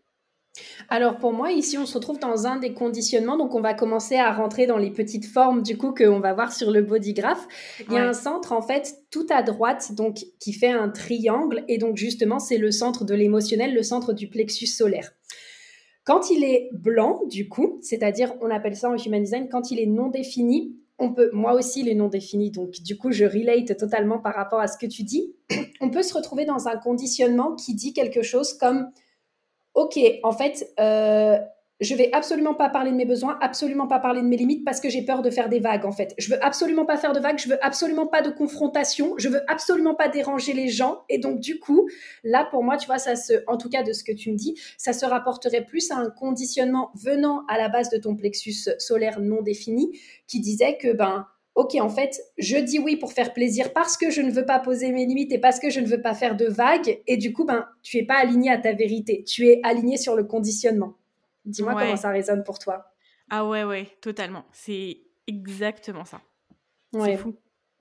Alors pour moi, ici, on se retrouve dans un des conditionnements. Donc on va commencer à rentrer dans les petites formes du coup qu'on va voir sur le bodygraph. Il y a un centre en fait tout à droite donc qui fait un triangle et donc justement c'est le centre de l'émotionnel, le centre du plexus solaire. Quand il est blanc, du coup, c'est-à-dire on appelle ça en human design, quand il est non défini, on peut, moi aussi, les noms définis, donc du coup, je relate totalement par rapport à ce que tu dis. On peut se retrouver dans un conditionnement qui dit quelque chose comme, OK, en fait, euh, je vais absolument pas parler de mes besoins, absolument pas parler de mes limites parce que j'ai peur de faire des vagues en fait. Je veux absolument pas faire de vagues, je veux absolument pas de confrontation, je veux absolument pas déranger les gens et donc du coup, là pour moi, tu vois ça se en tout cas de ce que tu me dis, ça se rapporterait plus à un conditionnement venant à la base de ton plexus solaire non défini qui disait que ben OK, en fait, je dis oui pour faire plaisir parce que je ne veux pas poser mes limites et parce que je ne veux pas faire de vagues. Et du coup, ben, tu es pas aligné à ta vérité. Tu es aligné sur le conditionnement. Dis-moi comment ça résonne pour toi.
Ah ouais, ouais, totalement. C'est exactement ça. C'est fou.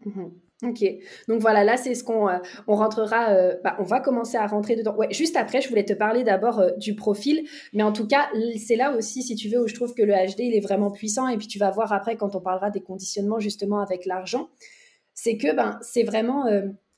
Mhm. Ok, donc voilà, là c'est ce qu'on euh, on rentrera, euh, bah, on va commencer à rentrer dedans. Ouais, juste après, je voulais te parler d'abord euh, du profil, mais en tout cas, c'est là aussi, si tu veux, où je trouve que le HD il est vraiment puissant. Et puis tu vas voir après quand on parlera des conditionnements justement avec l'argent, c'est que ben c'est vraiment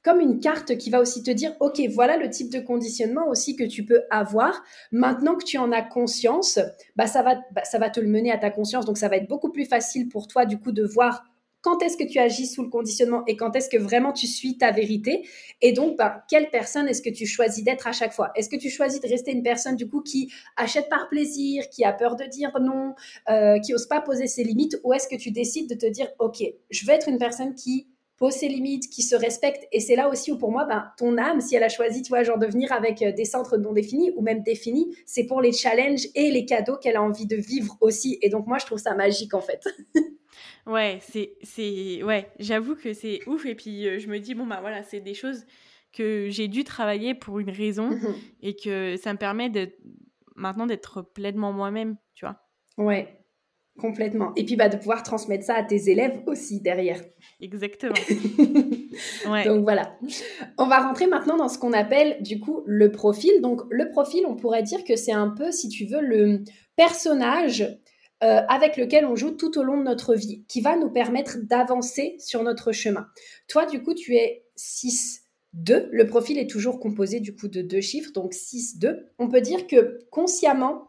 comme une carte qui va aussi te dire, OK, voilà le type de conditionnement aussi que tu peux avoir. Maintenant que tu en as conscience, bah, ça, va, bah, ça va te le mener à ta conscience. Donc, ça va être beaucoup plus facile pour toi, du coup, de voir quand est-ce que tu agis sous le conditionnement et quand est-ce que vraiment tu suis ta vérité. Et donc, bah, quelle personne est-ce que tu choisis d'être à chaque fois? Est-ce que tu choisis de rester une personne, du coup, qui achète par plaisir, qui a peur de dire non, euh, qui n'ose pas poser ses limites? Ou est-ce que tu décides de te dire, OK, je vais être une personne qui pose ses limites, qui se respecte. Et c'est là aussi où pour moi, ben, ton âme, si elle a choisi, tu vois, genre de venir avec euh, des centres non définis ou même définis, c'est pour les challenges et les cadeaux qu'elle a envie de vivre aussi. Et donc moi, je trouve ça magique en fait.
ouais, c'est, c'est, ouais, j'avoue que c'est ouf. Et puis euh, je me dis bon bah voilà, c'est des choses que j'ai dû travailler pour une raison mhm. et que ça me permet de maintenant d'être pleinement moi-même, tu vois.
Ouais, Complètement. Et puis bah, de pouvoir transmettre ça à tes élèves aussi derrière.
Exactement.
Donc voilà. On va rentrer maintenant dans ce qu'on appelle du coup le profil. Donc le profil, on pourrait dire que c'est un peu, si tu veux, le personnage euh, avec lequel on joue tout au long de notre vie, qui va nous permettre d'avancer sur notre chemin. Toi, du coup, tu es 6. 2, le profil est toujours composé du coup de deux chiffres, donc 6, 2. On peut dire que consciemment,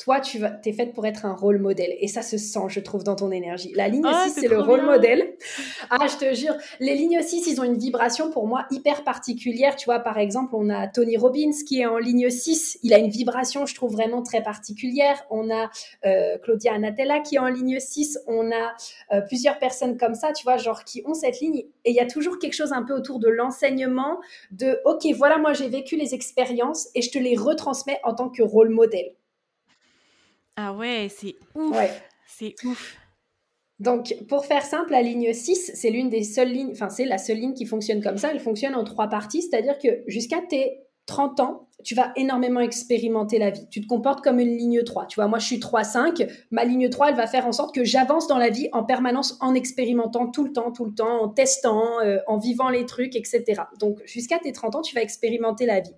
toi, tu vas, es faite pour être un rôle modèle. Et ça se sent, je trouve, dans ton énergie. La ligne 6, ah, c'est le rôle modèle. Ah, je te jure, les lignes 6, ils ont une vibration pour moi hyper particulière. Tu vois, par exemple, on a Tony Robbins qui est en ligne 6. Il a une vibration, je trouve, vraiment très particulière. On a euh, Claudia Anatella qui est en ligne 6. On a euh, plusieurs personnes comme ça, tu vois, genre qui ont cette ligne. Et il y a toujours quelque chose un peu autour de l'enseignement, de, OK, voilà, moi, j'ai vécu les expériences et je te les retransmets en tant que rôle modèle.
Ah ouais, c'est ouf. C'est ouf.
Donc, pour faire simple, la ligne 6, c'est l'une des seules lignes, enfin, c'est la seule ligne qui fonctionne comme ça. Elle fonctionne en trois parties, c'est-à-dire que jusqu'à tes 30 ans, tu vas énormément expérimenter la vie. Tu te comportes comme une ligne 3. Tu vois, moi, je suis 3-5. Ma ligne 3, elle va faire en sorte que j'avance dans la vie en permanence, en expérimentant tout le temps, tout le temps, en testant, euh, en vivant les trucs, etc. Donc, jusqu'à tes 30 ans, tu vas expérimenter la vie.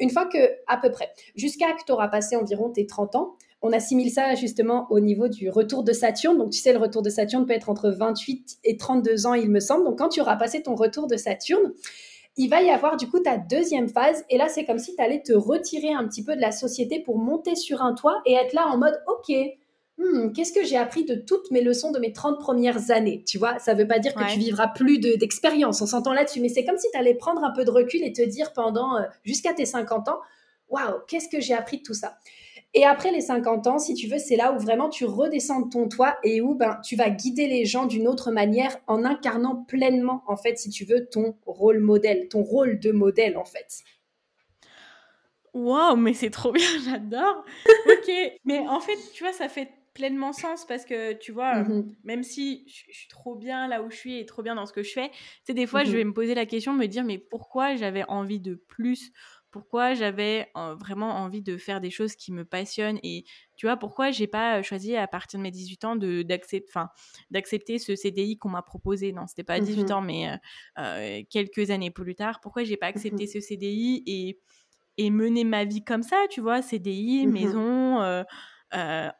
Une fois que, à peu près, jusqu'à que tu auras passé environ tes 30 ans, on assimile ça justement au niveau du retour de Saturne. Donc, tu sais, le retour de Saturne peut être entre 28 et 32 ans, il me semble. Donc, quand tu auras passé ton retour de Saturne, il va y avoir du coup ta deuxième phase. Et là, c'est comme si tu allais te retirer un petit peu de la société pour monter sur un toit et être là en mode, OK, hmm, qu'est-ce que j'ai appris de toutes mes leçons de mes 30 premières années? Tu vois, ça ne veut pas dire que tu vivras plus d'expérience, on s'entend là-dessus, mais c'est comme si tu allais prendre un peu de recul et te dire pendant euh, jusqu'à tes 50 ans, waouh, qu'est-ce que j'ai appris de tout ça? Et après les 50 ans, si tu veux, c'est là où vraiment tu redescends de ton toit et où ben, tu vas guider les gens d'une autre manière en incarnant pleinement, en fait, si tu veux, ton rôle modèle, ton rôle de modèle, en fait.
Waouh, mais c'est trop bien, j'adore. ok, mais en fait, tu vois, ça fait pleinement sens parce que tu vois, mmh même si je, suis trop bien là où je suis et trop bien dans ce que je fais, tu sais, des fois, je mmh vais me poser la question, me dire, mais pourquoi j'avais envie de plus pourquoi j'avais vraiment envie de faire des choses qui me passionnent et tu vois pourquoi j'ai pas choisi à partir de mes 18 ans de d'accepter enfin d'accepter ce CDI qu'on m'a proposé. Non c'était pas à 18 mmh ans mais quelques années plus tard pourquoi j'ai pas mmh accepté ce CDI et et mener ma vie comme ça tu vois CDI mmh maison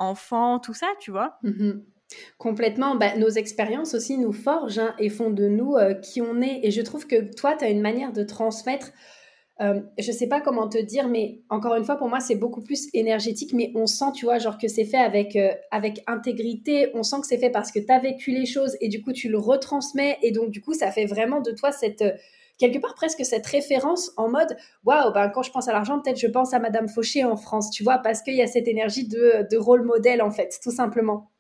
enfant tout ça tu vois?
Complètement. Bah, nos expériences aussi nous forgent hein, et font de nous qui on est. Et je trouve que toi, tu as une manière de transmettre euh, je sais pas comment te dire, mais encore une fois, pour moi, c'est beaucoup plus énergétique, mais on sent, tu vois, genre que c'est fait avec, euh, avec intégrité, on sent que c'est fait parce que tu as vécu les choses et du coup, tu le retransmets et donc, du coup, ça fait vraiment de toi cette, euh, quelque part presque cette référence en mode, waouh, ben, quand je pense à l'argent, peut-être je pense à Madame Fauché en France, tu vois, parce qu'il y a cette énergie de, de rôle modèle, en fait, tout simplement.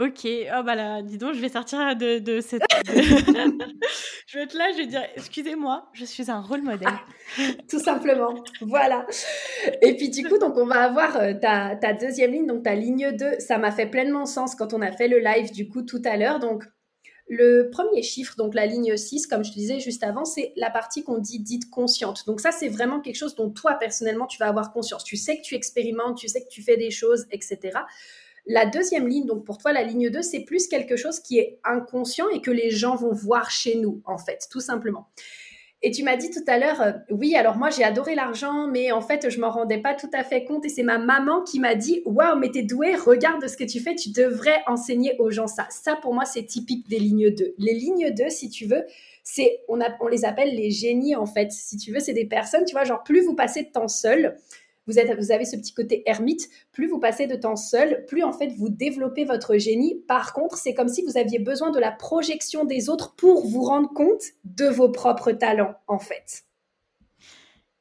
Ok, oh bah là, dis donc, je vais sortir de, de cette. je vais être là, je vais dire, excusez-moi, je suis un rôle modèle.
Tout simplement, voilà. Et puis du coup, donc on va avoir euh, ta, ta, deuxième ligne, donc ta ligne 2. Ça m'a fait pleinement sens quand on a fait le live du coup tout à l'heure. Donc le premier chiffre, donc la ligne 6, comme je te disais juste avant, c'est la partie qu'on dit dite consciente. Donc ça, c'est vraiment quelque chose dont toi, personnellement, tu vas avoir conscience. Tu sais que tu expérimentes, tu sais que tu fais des choses, etc. La deuxième ligne, donc pour toi, la ligne 2, c'est plus quelque chose qui est inconscient et que les gens vont voir chez nous, en fait, tout simplement. Et tu m'as dit tout à l'heure, euh, oui, alors moi j'ai adoré l'argent, mais en fait je m'en rendais pas tout à fait compte. Et c'est ma maman qui m'a dit, waouh, mais t'es doué, regarde ce que tu fais, tu devrais enseigner aux gens ça. Ça pour moi c'est typique des lignes 2. Les lignes 2, si tu veux, c'est on, on les appelle les génies en fait. Si tu veux, c'est des personnes, tu vois, genre plus vous passez de temps seul, vous, êtes, vous avez ce petit côté ermite, plus vous passez de temps seul, plus en fait vous développez votre génie. Par contre, c'est comme si vous aviez besoin de la projection des autres pour vous rendre compte de vos propres talents, en fait.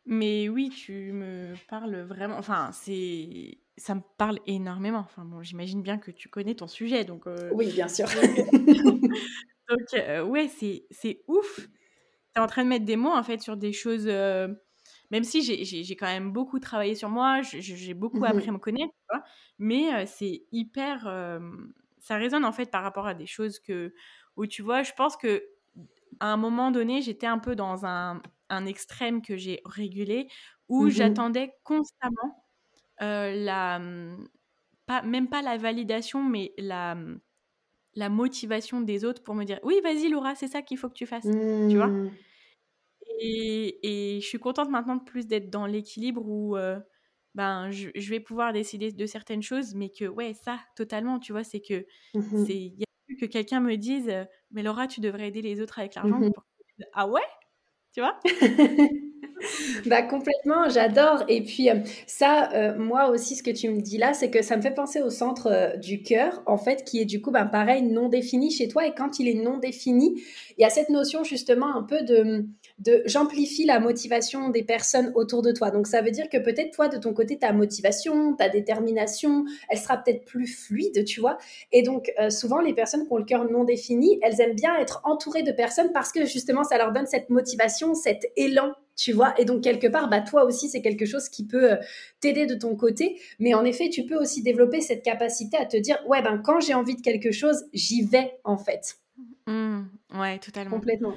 Mais oui, tu me parles vraiment. Enfin, c'est ça me parle énormément. Enfin bon, j'imagine bien que tu connais ton sujet, donc. Euh,
oui, bien sûr.
donc euh, ouais, c'est c'est ouf. Tu es en train de mettre des mots en fait sur des choses. Euh, même si j'ai quand même beaucoup travaillé sur moi, j'ai beaucoup mmh appris à me connaître, mais c'est hyper. ça résonne en fait par rapport à des choses que. où tu vois, je pense que à un moment donné, j'étais un peu dans un, un extrême que j'ai régulé où mmh j'attendais constamment la. Mmh, pas, même pas la validation, mais la la motivation des autres pour me dire oui vas-y Laura c'est ça qu'il faut que tu fasses tu vois? Et, je suis contente maintenant de plus d'être dans l'équilibre où euh, ben, je, vais pouvoir décider de certaines choses, mais que, ouais, ça, totalement, tu vois, c'est que mmh c'est il y a plus que quelqu'un me dise euh, Mais Laura, tu devrais aider les autres avec l'argent. Mmh ah ouais? Tu vois?
Bah complètement, j'adore. Et puis euh, ça, euh, moi aussi, ce que tu me dis là, c'est que ça me fait penser au centre euh, du cœur, en fait, qui est du coup, ben, pareil, non défini chez toi. Et quand il est non défini, il y a cette notion justement un peu de, j'amplifie la motivation des personnes autour de toi. Donc ça veut dire que peut-être toi, de ton côté, ta motivation, ta détermination, elle sera peut-être plus fluide, tu vois. Et donc souvent, les personnes qui ont le cœur non défini, elles aiment bien être entourées de personnes parce que justement, ça leur donne cette motivation, cet élan tu vois et donc quelque part bah toi aussi c'est quelque chose qui peut euh, t'aider de ton côté mais en effet tu peux aussi développer cette capacité à te dire ouais ben quand j'ai envie de quelque chose j'y vais en fait
mmh. ouais totalement
complètement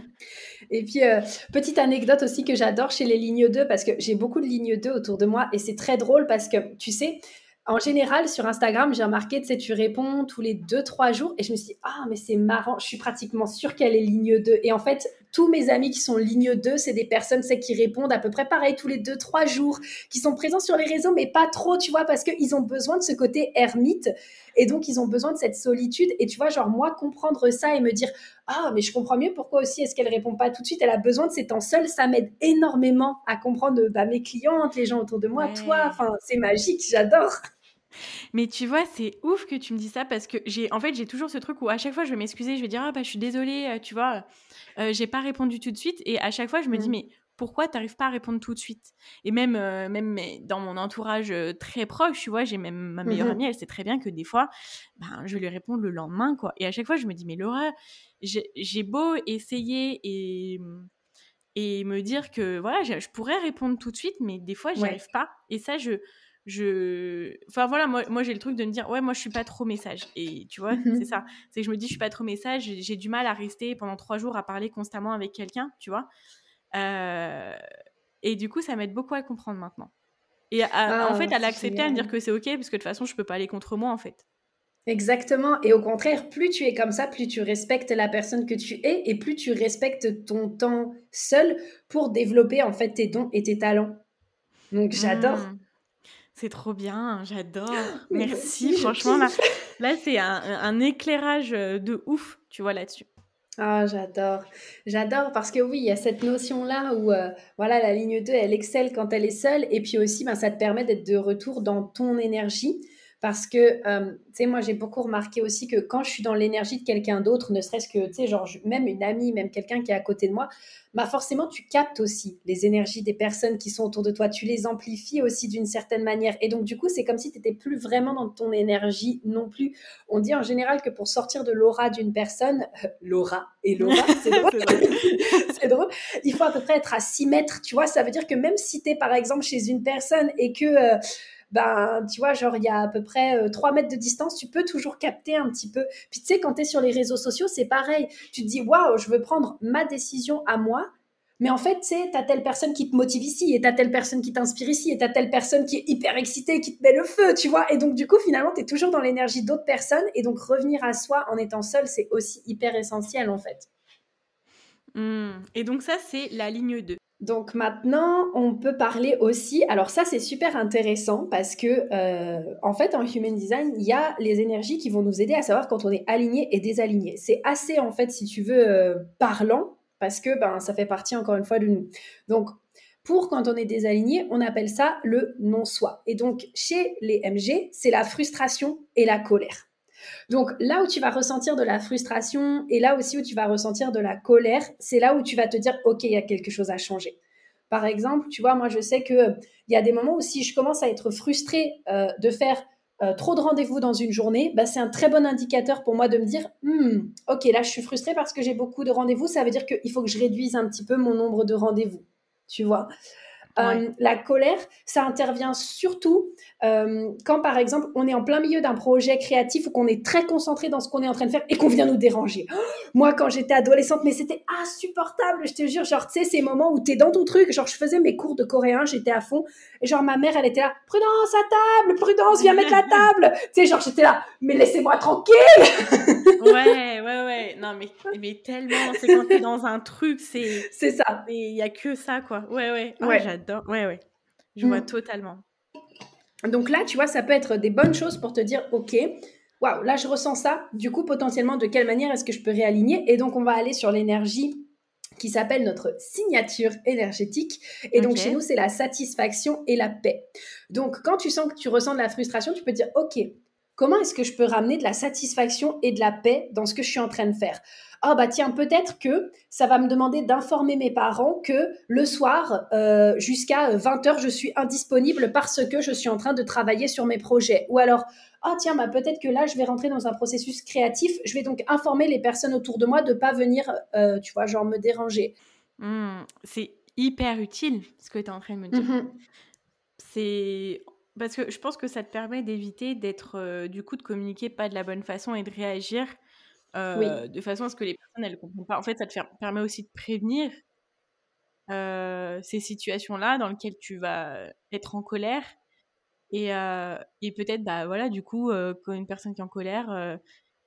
et puis euh, petite anecdote aussi que j'adore chez les lignes 2 parce que j'ai beaucoup de lignes 2 autour de moi et c'est très drôle parce que tu sais en général, sur Instagram, j'ai remarqué, tu sais, tu réponds tous les 2-3 jours et je me suis dit, ah, mais c'est marrant, je suis pratiquement sûre qu'elle est ligne 2. Et en fait, tous mes amis qui sont ligne 2, c'est des personnes, c'est qui répondent à peu près pareil tous les 2-3 jours, qui sont présents sur les réseaux, mais pas trop, tu vois, parce qu'ils ont besoin de ce côté ermite et donc ils ont besoin de cette solitude. Et tu vois, genre, moi, comprendre ça et me dire, ah, mais je comprends mieux pourquoi aussi est-ce qu'elle répond pas tout de suite, elle a besoin de ces temps seuls, ça m'aide énormément à comprendre bah, mes clientes, les gens autour de moi, toi, enfin, c'est magique, j'adore.
Mais tu vois, c'est ouf que tu me dis ça parce que j'ai, en fait, j'ai toujours ce truc où à chaque fois je vais m'excuser, je vais dire ah bah je suis désolée, euh, tu vois, euh, j'ai pas répondu tout de suite et à chaque fois je me dis mais pourquoi tu n'arrives pas à répondre tout de suite? Et même, même dans mon entourage très proche, tu vois, j'ai même ma meilleure mmh amie, elle sait très bien que des fois, ben, je lui réponds le lendemain, quoi. Et à chaque fois, je me dis, mais Laura, j'ai beau essayer et, et me dire que, voilà, je, pourrais répondre tout de suite, mais des fois, j'y arrive pas. Et ça, je... Je... Enfin voilà, moi, moi j'ai le truc de me dire, ouais, moi je suis pas trop message. Et tu vois, mmh c'est ça. C'est que je me dis, je suis pas trop message, j'ai du mal à rester pendant trois jours à parler constamment avec quelqu'un, tu vois. Euh, et du coup, ça m'aide beaucoup à le comprendre maintenant. Et en ah, fait, à l'accepter, à me dire que c'est OK, parce que de toute façon, je peux pas aller contre moi, en fait.
Exactement. Et au contraire, plus tu es comme ça, plus tu respectes la personne que tu es et plus tu respectes ton temps seul pour développer en fait tes dons et tes talents. Donc j'adore. Mmh.
C'est trop bien, j'adore. Merci, franchement. Là, là c'est un, un, éclairage de ouf, tu vois, là-dessus.
Ah, j'adore. J'adore parce que oui, il y a cette notion-là où euh, voilà, la ligne 2, elle excelle quand elle est seule et puis aussi, ben, ça te permet d'être de retour dans ton énergie parce que, euh, tu sais, moi, j'ai beaucoup remarqué aussi que quand je suis dans l'énergie de quelqu'un d'autre, ne serait-ce que, tu sais, genre, même une amie, même quelqu'un qui est à côté de moi, bah forcément, tu captes aussi les énergies des personnes qui sont autour de toi. Tu les amplifies aussi d'une certaine manière. Et donc, du coup, c'est comme si tu n'étais plus vraiment dans ton énergie non plus. On dit en général que pour sortir de l'aura d'une personne, euh, l'aura et l'aura, c'est drôle. c'est drôle. Il faut à peu près être à 6 mètres, tu vois. Ça veut dire que même si tu es, par exemple, chez une personne et que... Euh, ben, tu vois, genre, il y a à peu près 3 euh, mètres de distance, tu peux toujours capter un petit peu. Puis, tu sais, quand tu es sur les réseaux sociaux, c'est pareil. Tu te dis, waouh, je veux prendre ma décision à moi. Mais en fait, sais, t'as telle personne qui te motive ici, et t'as telle personne qui t'inspire ici, et t'as telle personne qui est hyper excitée, qui te met le feu, tu vois. Et donc, du coup, finalement, t'es toujours dans l'énergie d'autres personnes. Et donc, revenir à soi en étant seul, c'est aussi hyper essentiel, en fait.
Mmh. Et donc, ça, c'est la ligne 2.
Donc maintenant, on peut parler aussi. Alors ça, c'est super intéressant parce que euh, en fait, en human design, il y a les énergies qui vont nous aider à savoir quand on est aligné et désaligné. C'est assez en fait, si tu veux, euh, parlant parce que ben ça fait partie encore une fois de nous. Donc pour quand on est désaligné, on appelle ça le non-soi. Et donc chez les MG, c'est la frustration et la colère. Donc là où tu vas ressentir de la frustration et là aussi où tu vas ressentir de la colère, c'est là où tu vas te dire, OK, il y a quelque chose à changer. Par exemple, tu vois, moi je sais qu'il y a des moments où si je commence à être frustrée euh, de faire euh, trop de rendez-vous dans une journée, bah, c'est un très bon indicateur pour moi de me dire, hmm, ok, là je suis frustrée parce que j'ai beaucoup de rendez-vous, ça veut dire qu'il faut que je réduise un petit peu mon nombre de rendez-vous, tu vois. Euh, la colère, ça intervient surtout euh, quand, par exemple, on est en plein milieu d'un projet créatif ou qu'on est très concentré dans ce qu'on est en train de faire et qu'on vient nous déranger. moi, quand j'étais adolescente, mais c'était insupportable, je te jure. Genre, tu sais, ces moments où tu es dans ton truc. Genre, je faisais mes cours de coréen, j'étais à fond. Et genre, ma mère, elle était là, prudence à table, prudence, viens mettre la table. tu sais, genre, j'étais là, mais laissez-moi tranquille.
ouais, ouais, ouais. Non, mais, mais tellement, c'est quand t'es dans un truc, c'est.
C'est ça.
Il y a que ça, quoi. Ouais, ouais. Ah, ouais. J'adore. Ouais, ouais. Je vois mm. totalement.
Donc là, tu vois, ça peut être des bonnes choses pour te dire, OK, waouh, là, je ressens ça. Du coup, potentiellement, de quelle manière est-ce que je peux réaligner? Et donc, on va aller sur l'énergie qui s'appelle notre signature énergétique. Et donc, chez nous, c'est la satisfaction et la paix. Donc, quand tu sens que tu ressens de la frustration, tu peux dire, OK, comment est-ce que je peux ramener de la satisfaction et de la paix dans ce que je suis en train de faire? Ah bah tiens, peut-être que ça va me demander d'informer mes parents que le soir, euh, jusqu'à 20h, je suis indisponible parce que je suis en train de travailler sur mes projets. Ou alors, ah tiens, bah peut-être que là, je vais rentrer dans un processus créatif, je vais donc informer les personnes autour de moi de pas venir, euh, tu vois, genre me déranger.
Mmh, c'est hyper utile ce que tu es en train de me dire. Mmh c'est parce que je pense que ça te permet d'éviter d'être, euh, du coup, de communiquer pas de la bonne façon et de réagir euh, de façon à ce que les personnes elles comprennent pas. En fait, ça te permet aussi de prévenir euh, ces situations-là dans lesquelles tu vas être en colère et, et peut-être bah voilà du coup quand une personne qui est en colère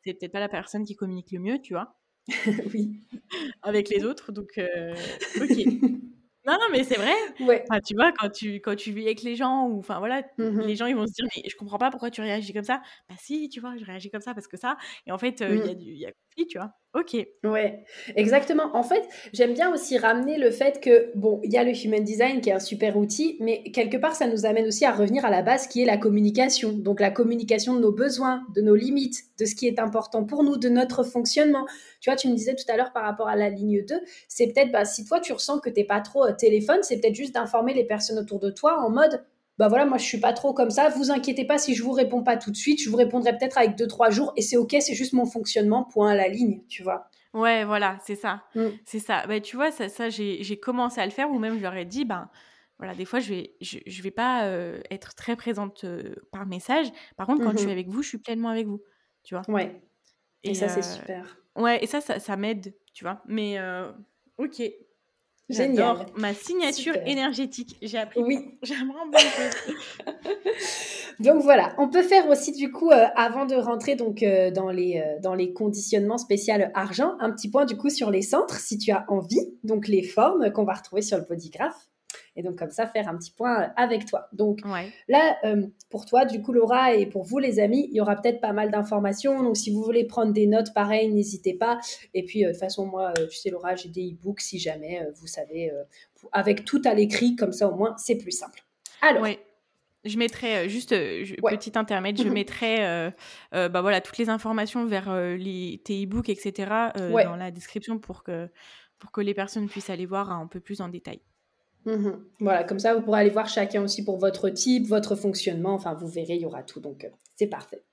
c'est peut-être pas la personne qui communique le mieux, tu vois?
oui.
Avec les autres, donc ok. Non, non, mais c'est vrai.
Ouais.
tu vois, quand tu, quand tu vis avec les gens, ou enfin voilà, mmh les gens ils vont se dire, mais je comprends pas pourquoi tu réagis comme ça. Bah si, tu vois, je réagis comme ça parce que ça. Et en fait, il y, a mmh. du, y a tu vois. Ok.
Ouais, exactement. En fait, j'aime bien aussi ramener le fait que, bon, il y a le human design qui est un super outil, mais quelque part, ça nous amène aussi à revenir à la base qui est la communication. Donc, la communication de nos besoins, de nos limites, de ce qui est important pour nous, de notre fonctionnement. Tu vois, tu me disais tout à l'heure par rapport à la ligne 2, c'est peut-être, bah, si toi, tu ressens que tu n'es pas trop euh, téléphone, c'est peut-être juste d'informer les personnes autour de toi en mode, bah voilà, moi je suis pas trop comme ça. Vous inquiétez pas si je vous réponds pas tout de suite, je vous répondrai peut-être avec deux trois jours et c'est ok, c'est juste mon fonctionnement. Point à la ligne, tu vois.
Ouais, voilà, c'est ça, mm. c'est ça. Bah tu vois, ça, ça j'ai commencé à le faire ou même je leur ai dit, ben voilà, des fois je vais je, je vais pas euh, être très présente euh, par message. Par contre, quand je suis mm-hmm. avec vous, je suis pleinement avec vous, tu vois.
Ouais. Et, ça c'est euh, super.
Ouais, et ça, ça, ça m'aide, tu vois. Mais ok, J'adore ma signature énergétique. J'ai appris. Oui. J'aimerais
Donc voilà, on peut faire aussi du coup, euh, avant de rentrer donc euh, dans, les, euh, dans les conditionnements spéciaux argent, un petit point du coup sur les centres, si tu as envie, donc les formes qu'on va retrouver sur le polygraphe et donc comme ça faire un petit point euh, avec toi. Donc là, euh, pour toi, du coup, Laura, et pour vous, les amis, il y aura peut-être pas mal d'informations. Donc si vous voulez prendre des notes, pareil, n'hésitez pas. Et puis, euh, de toute façon, moi, tu sais, Laura, j'ai des e-books si jamais, vous savez, avec tout à l'écrit, comme ça au moins, c'est plus simple.
Alors. Je mettrai juste petit intermède, je mhm. mettrai bah voilà toutes les informations vers les, tes e-books etc dans la description pour que pour que les personnes puissent aller voir un peu plus en détail.
Mhm. Voilà, comme ça, vous pourrez aller voir chacun aussi pour votre type, votre fonctionnement. Enfin, vous verrez, il y aura tout. Donc, euh, c'est parfait.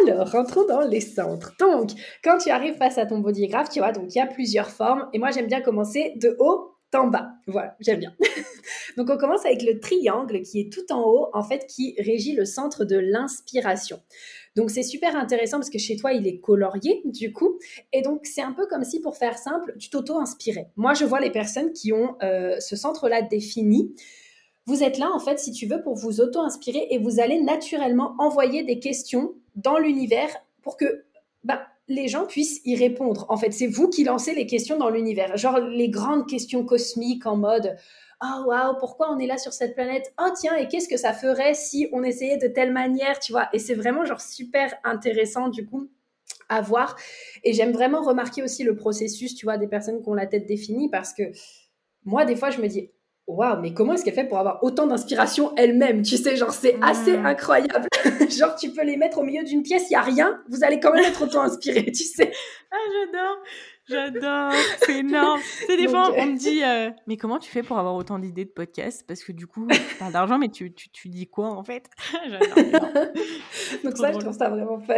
Alors, rentrons dans les centres. Donc, quand tu arrives face à ton bodygraph, tu vois, donc il y a plusieurs formes. Et moi, j'aime bien commencer de haut en bas. Voilà, j'aime bien. donc, on commence avec le triangle qui est tout en haut, en fait, qui régit le centre de l'inspiration. Donc c'est super intéressant parce que chez toi, il est colorié du coup. Et donc c'est un peu comme si, pour faire simple, tu t'auto-inspirais. Moi, je vois les personnes qui ont euh, ce centre-là défini. Vous êtes là, en fait, si tu veux, pour vous auto-inspirer et vous allez naturellement envoyer des questions dans l'univers pour que bah, les gens puissent y répondre. En fait, c'est vous qui lancez les questions dans l'univers. Genre les grandes questions cosmiques en mode oh waouh, pourquoi on est là sur cette planète? Oh tiens, et qu'est-ce que ça ferait si on essayait de telle manière, tu vois Et c'est vraiment genre super intéressant du coup à voir. Et j'aime vraiment remarquer aussi le processus, tu vois, des personnes qui ont la tête définie parce que moi, des fois, je me dis, waouh, mais comment est-ce qu'elle fait pour avoir autant d'inspiration elle-même? Tu sais, genre, c'est assez mmh. incroyable. genre, tu peux les mettre au milieu d'une pièce, il n'y a rien, vous allez quand même être autant inspiré, tu sais.
Ah, j'adore. J'adore, c'est énorme. C'est des fois, on me dit, euh, mais comment tu fais pour avoir autant d'idées de podcasts Parce que du coup, tu parles d'argent, mais tu, tu, tu, dis quoi en fait?
Donc ça, je trouve ça vraiment fun.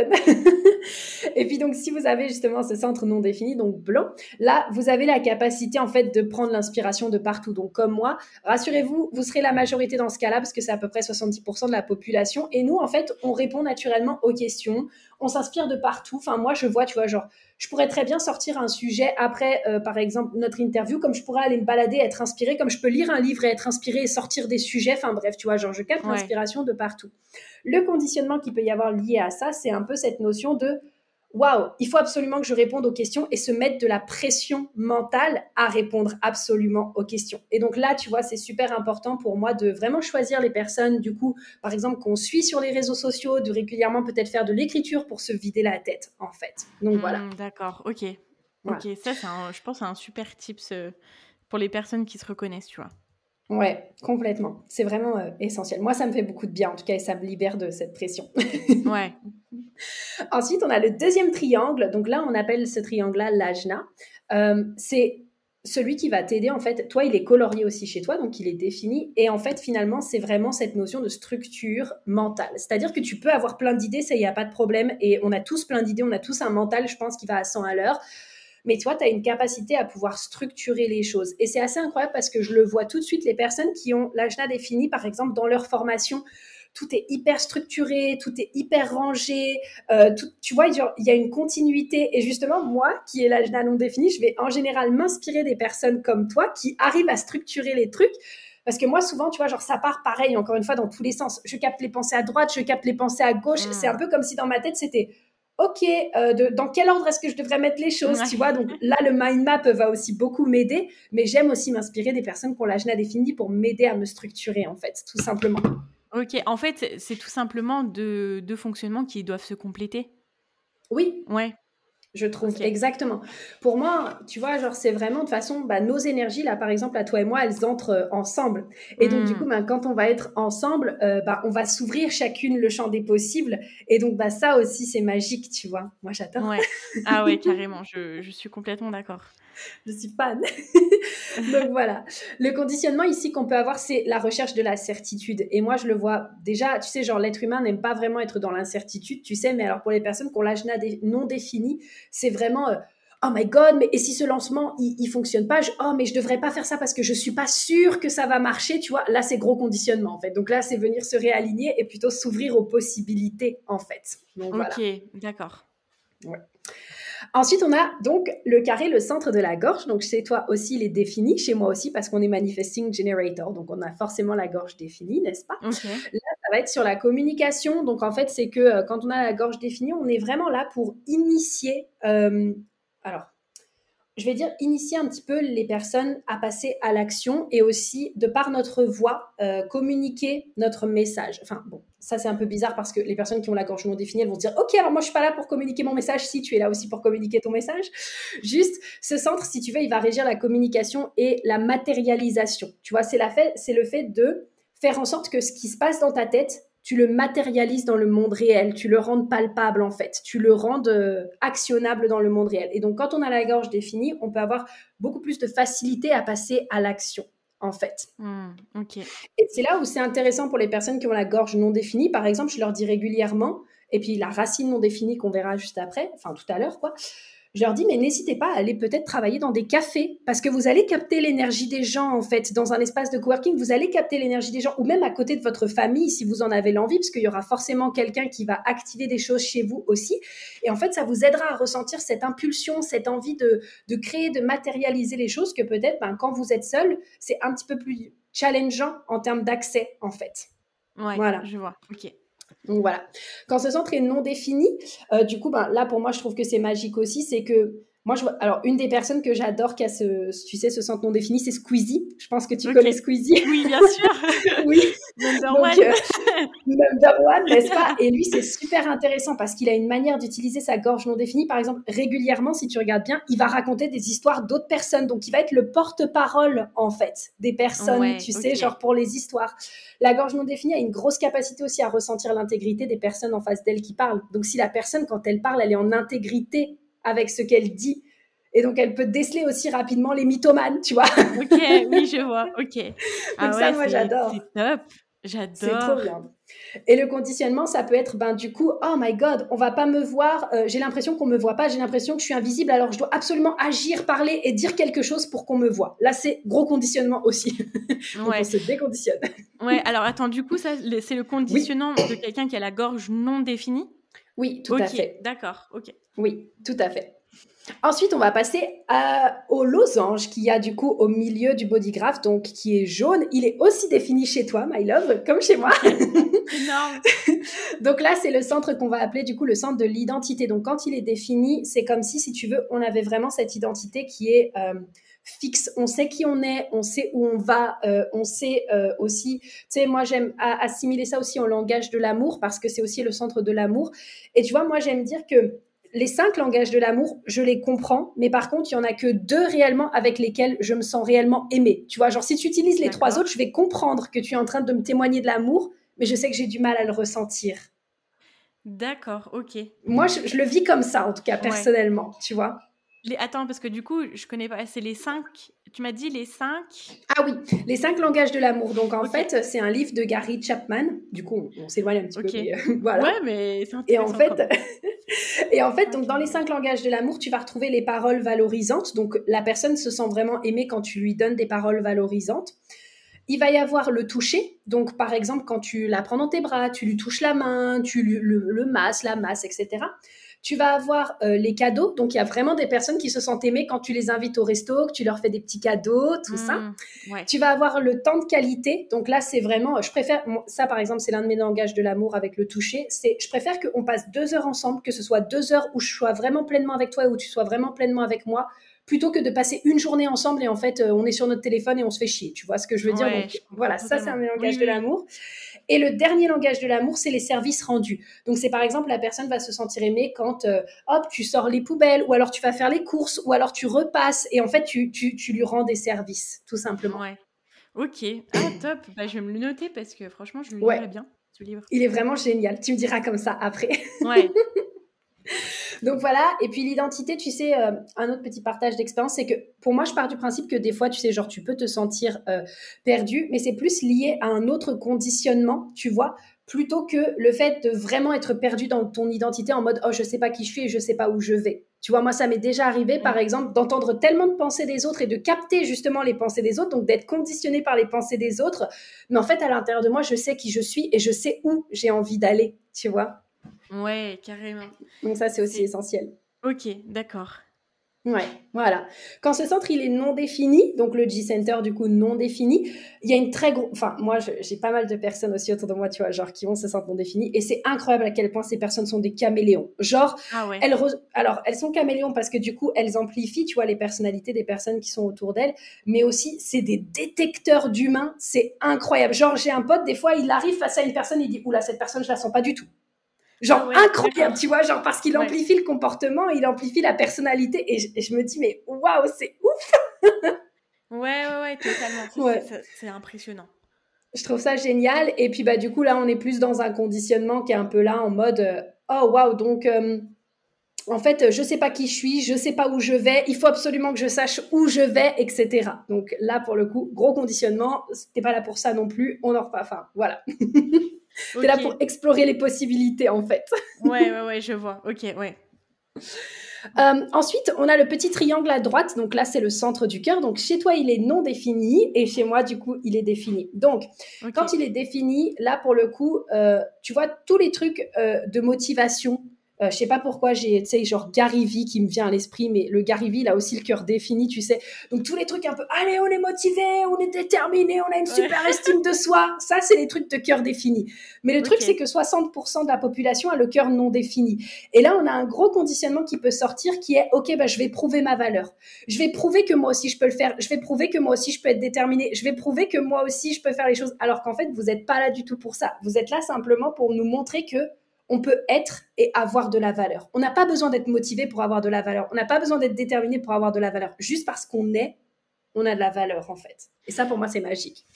Et puis donc, si vous avez justement ce centre non défini, donc blanc, là, vous avez la capacité en fait de prendre l'inspiration de partout. Donc comme moi, rassurez-vous, vous serez la majorité dans ce cas-là, parce que c'est à peu près 70% de la population. Et nous, en fait, on répond naturellement aux questions on s'inspire de partout. Enfin, moi, je vois, tu vois, genre, je pourrais très bien sortir un sujet après, euh, par exemple, notre interview, comme je pourrais aller me balader, être inspirée, comme je peux lire un livre et être inspirée et sortir des sujets. Enfin, bref, tu vois, genre, je capte l'inspiration de partout. Le conditionnement qui peut y avoir lié à ça, c'est un peu cette notion de waouh, il faut absolument que je réponde aux questions et se mettre de la pression mentale à répondre absolument aux questions. Et donc là, tu vois, c'est super important pour moi de vraiment choisir les personnes, du coup, par exemple, qu'on suit sur les réseaux sociaux, de régulièrement peut-être faire de l'écriture pour se vider la tête, en fait. Donc hmm, voilà.
D'accord, ok. Ok, ça, c'est je pense, un super tips pour les personnes qui se reconnaissent, tu vois.
Ouais, complètement. C'est vraiment euh, essentiel. Moi, ça me fait beaucoup de bien, en tout cas, et ça me libère de cette pression.
ouais.
Ensuite, on a le deuxième triangle. Donc là, on appelle ce triangle-là l'ajna. Euh, c'est celui qui va t'aider, en fait, toi, il est colorié aussi chez toi, donc il est défini. Et en fait, finalement, c'est vraiment cette notion de structure mentale. C'est-à-dire que tu peux avoir plein d'idées, ça, il n'y a pas de problème. Et on a tous plein d'idées, on a tous un mental, je pense, qui va à 100 à l'heure mais toi, tu as une capacité à pouvoir structurer les choses. Et c'est assez incroyable parce que je le vois tout de suite, les personnes qui ont l'ajna défini, par exemple, dans leur formation, tout est hyper structuré, tout est hyper rangé, euh, tu vois, il y a une continuité. Et justement, moi, qui ai l'ajna non défini, je vais en général m'inspirer des personnes comme toi qui arrivent à structurer les trucs. Parce que moi, souvent, tu vois, genre, ça part pareil, encore une fois, dans tous les sens. Je capte les pensées à droite, je capte les pensées à gauche. Mmh. C'est un peu comme si dans ma tête, c'était ok, euh, dans quel ordre est-ce que je devrais mettre les choses, tu vois? Donc là, le mind map va aussi beaucoup m'aider, mais j'aime aussi m'inspirer des personnes qui ont l'agenda défini pour m'aider à me structurer, en fait, tout simplement.
Ok, en fait, c'est tout simplement deux, deux fonctionnements qui doivent se compléter.
Oui.
Ouais.
Je trouve exactement. Pour moi, tu vois, genre c'est vraiment de façon, bah, nos énergies là, par exemple, à toi et moi, elles entrent euh, ensemble. Et donc du hmm. coup, bah, quand on va être ensemble, euh, bah, on va s'ouvrir chacune le champ des possibles. Et donc bah ça aussi, c'est magique, tu vois. Moi, j'adore.
Ouais. Ah ouais, carrément. Je, je suis complètement d'accord.
je suis fan. Donc voilà. Le conditionnement ici qu'on peut avoir, c'est la recherche de la certitude. Et moi, je le vois déjà, tu sais, genre l'être humain n'aime pas vraiment être dans l'incertitude, tu sais, mais alors pour les personnes qui ont l'âge non défini, c'est vraiment... Euh, oh my god, mais et si ce lancement il, il fonctionne pas, oh mais je devrais pas faire ça parce que je suis pas sûre que ça va marcher, tu vois. Là c'est gros conditionnement en fait. Donc là c'est venir se réaligner et plutôt s'ouvrir aux possibilités en fait.
ok, d'accord.
Ouais. Ensuite, on a donc le carré, le centre de la gorge. Donc, chez toi aussi, il est défini. Chez moi aussi, parce qu'on est manifesting generator. Donc, on a forcément la gorge définie, n'est-ce pas? Là, ça va être sur la communication. Donc, en fait, c'est que euh, quand on a la gorge définie, on est vraiment là pour initier. Euh, alors, je vais dire, initier un petit peu les personnes à passer à l'action et aussi, de par notre voix, euh, communiquer notre message. Enfin, bon, ça c'est un peu bizarre parce que les personnes qui ont la gorge non définie, elles vont dire, OK, alors moi je suis pas là pour communiquer mon message, si tu es là aussi pour communiquer ton message. Juste, ce centre, si tu veux, il va régir la communication et la matérialisation. Tu vois, c'est, la le fait de faire en sorte que ce qui se passe dans ta tête tu le matérialises dans le monde réel, tu le rends palpable en fait, tu le rends euh, actionnable dans le monde réel. Et donc quand on a la gorge définie, on peut avoir beaucoup plus de facilité à passer à l'action en fait.
Hmm,
et c'est là où c'est intéressant pour les personnes qui ont la gorge non définie. Par exemple, je leur dis régulièrement, et puis la racine non définie qu'on verra juste après, enfin tout à l'heure quoi je leur dis, mais n'hésitez pas à aller peut-être travailler dans des cafés, parce que vous allez capter l'énergie des gens, en fait, dans un espace de coworking, vous allez capter l'énergie des gens, ou même à côté de votre famille, si vous en avez l'envie, parce qu'il y aura forcément quelqu'un qui va activer des choses chez vous aussi. Et en fait, ça vous aidera à ressentir cette impulsion, cette envie de, de créer, de matérialiser les choses, que peut-être, ben, quand vous êtes seul, c'est un petit peu plus challengeant en termes d'accès, en fait.
Ouais, voilà. je vois. Ok.
Donc voilà. Quand ce centre est non défini, euh, du coup, ben, là pour moi, je trouve que c'est magique aussi, c'est que moi, je vois, alors une des personnes que j'adore qui a ce, tu sais, ce centre non défini, c'est Squeezie. Je pense que tu connais Squeezie.
Oui, bien sûr.
oui.
Number one. Euh,
number one, n'est-ce pas? Et lui, c'est super intéressant parce qu'il a une manière d'utiliser sa gorge non définie. Par exemple, régulièrement, si tu regardes bien, il va raconter des histoires d'autres personnes. Donc, il va être le porte-parole, en fait, des personnes, tu sais, genre pour les histoires. La gorge non définie a une grosse capacité aussi à ressentir l'intégrité des personnes en face d'elle qui parlent. Donc, si la personne, quand elle parle, elle est en intégrité avec ce qu'elle dit. Et donc, elle peut déceler aussi rapidement les mythomanes, tu vois.
ok, oui, je vois. Ok.
donc, ah ça, moi, j'adore.
C'est top. J'adore.
C'est trop bien. Et le conditionnement, ça peut être, ben, du coup, oh my god, on va pas me voir, euh, j'ai l'impression qu'on me voit pas, j'ai l'impression que je suis invisible, alors je dois absolument agir, parler et dire quelque chose pour qu'on me voit. Là, c'est gros conditionnement aussi. on se déconditionne.
ouais, alors attends, du coup, ça, c'est le conditionnement de quelqu'un qui a la gorge non définie?
Oui, tout à fait.
D'accord, ok.
Oui, tout à fait. Ensuite, on va passer au losange qui a du coup au milieu du bodygraph, donc qui est jaune. Il est aussi défini chez toi, my love, comme chez moi. donc là, c'est le centre qu'on va appeler du coup le centre de l'identité. Donc quand il est défini, c'est comme si, si tu veux, on avait vraiment cette identité qui est euh, fixe. On sait qui on est, on sait où on va, euh, on sait euh, aussi. Tu sais, moi j'aime assimiler ça aussi au langage de l'amour parce que c'est aussi le centre de l'amour. Et tu vois, moi j'aime dire que les cinq langages de l'amour, je les comprends, mais par contre, il y en a que deux réellement avec lesquels je me sens réellement aimée. Tu vois, genre si tu utilises les trois autres, je vais comprendre que tu es en train de me témoigner de l'amour, mais je sais que j'ai du mal à le ressentir.
D'accord, ok.
Moi, je, le vis comme ça, en tout cas, personnellement, tu vois.
Les... Attends, parce que du coup, je connais pas. C'est les cinq. Tu m'as dit les cinq.
Ah oui, les cinq langages de l'amour. Donc en fait, c'est un livre de Gary Chapman. Du coup, on, s'éloigne un petit peu. Mais,
euh, voilà. Ouais, mais c'est
Et en fait, et en fait, donc dans les cinq langages de l'amour, tu vas retrouver les paroles valorisantes. Donc la personne se sent vraiment aimée quand tu lui donnes des paroles valorisantes. Il va y avoir le toucher. Donc, par exemple, quand tu la prends dans tes bras, tu lui touches la main, tu lui, le, le masses, la masse, etc. Tu vas avoir euh, les cadeaux. Donc, il y a vraiment des personnes qui se sentent aimées quand tu les invites au resto, que tu leur fais des petits cadeaux, tout ça.
Mmh,
tu vas avoir le temps de qualité. Donc là, c'est vraiment, je préfère, ça par exemple, c'est l'un de mes langages de l'amour avec le toucher. C'est, je préfère qu'on passe deux heures ensemble, que ce soit deux heures où je sois vraiment pleinement avec toi et où tu sois vraiment pleinement avec moi, plutôt que de passer une journée ensemble et en fait, euh, on est sur notre téléphone et on se fait chier. Tu vois ce que je veux dire? Donc, Voilà, ça, c'est un langage de l'amour. Et le dernier langage de l'amour, c'est les services rendus. Donc c'est par exemple la personne va se sentir aimée quand euh, hop tu sors les poubelles ou alors tu vas faire les courses ou alors tu repasses et en fait tu, tu, tu lui rends des services tout simplement.
Ouais. Ok. Ah top. Bah, je vais me le noter parce que franchement je le lirai bien ce livre.
Il est vraiment génial. Tu me diras comme ça après.
Ouais.
Donc voilà, et puis l'identité, tu sais, euh, un autre petit partage d'expérience, c'est que pour moi, je pars du principe que des fois, tu sais, genre, tu peux te sentir euh, perdu, mais c'est plus lié à un autre conditionnement, tu vois, plutôt que le fait de vraiment être perdu dans ton identité en mode, oh, je sais pas qui je suis et je sais pas où je vais. Tu vois, moi, ça m'est déjà arrivé, par exemple, d'entendre tellement de pensées des autres et de capter justement les pensées des autres, donc d'être conditionné par les pensées des autres. Mais en fait, à l'intérieur de moi, je sais qui je suis et je sais où j'ai envie d'aller, tu vois.
Ouais, carrément.
Donc ça, c'est aussi essentiel.
Ok, d'accord.
Ouais, voilà. Quand ce centre il est non défini, donc le G-Center du coup non défini, il y a une très grosse. Enfin, moi j'ai pas mal de personnes aussi autour de moi, tu vois, genre qui ont ce centre non défini, et c'est incroyable à quel point ces personnes sont des caméléons. Genre,
ah ouais.
elles alors elles sont caméléons parce que du coup elles amplifient, tu vois, les personnalités des personnes qui sont autour d'elles, mais aussi c'est des détecteurs d'humains, c'est incroyable. Genre j'ai un pote, des fois il arrive face à une personne, il dit oula cette personne je la sens pas du tout. Genre ah incroyable, tu vois, genre parce qu'il amplifie le comportement, il amplifie la personnalité et je, me dis mais waouh, c'est ouf.
ouais ouais ouais, totalement. C'est impressionnant.
Je trouve ça génial et puis bah du coup là on est plus dans un conditionnement qui est un peu là en mode euh, oh waouh donc euh, en fait, je sais pas qui je suis, je sais pas où je vais, il faut absolument que je sache où je vais, etc. Donc là, pour le coup, gros conditionnement, t'es pas là pour ça non plus, on en repart, enfin, voilà. T'es là pour explorer les possibilités, en fait.
ouais, ouais, ouais, je vois. Ok, ouais.
Euh, ensuite, on a le petit triangle à droite. Donc là, c'est le centre du cœur. Donc chez toi, il est non défini et chez moi, du coup, il est défini. Donc, quand il est défini, là, pour le coup, euh, tu vois tous les trucs euh, de motivation, euh, je sais pas pourquoi j'ai, tu sais, genre Gary V qui me vient à l'esprit, mais le Gary V, il a aussi le cœur défini, tu sais. Donc tous les trucs un peu, allez, on est motivé, on est déterminé, on a une super estime de soi. Ça, c'est les trucs de cœur défini. Mais le truc, c'est que 60% de la population a le cœur non défini. Et là, on a un gros conditionnement qui peut sortir qui est, OK, bah, je vais prouver ma valeur. Je vais prouver que moi aussi je peux le faire. Je vais prouver que moi aussi je peux être déterminé. Je vais prouver que moi aussi je peux faire les choses. Alors qu'en fait, vous n'êtes pas là du tout pour ça. Vous êtes là simplement pour nous montrer que on peut être et avoir de la valeur. On n'a pas besoin d'être motivé pour avoir de la valeur. On n'a pas besoin d'être déterminé pour avoir de la valeur. Juste parce qu'on est, on a de la valeur en fait. Et ça, pour moi, c'est magique.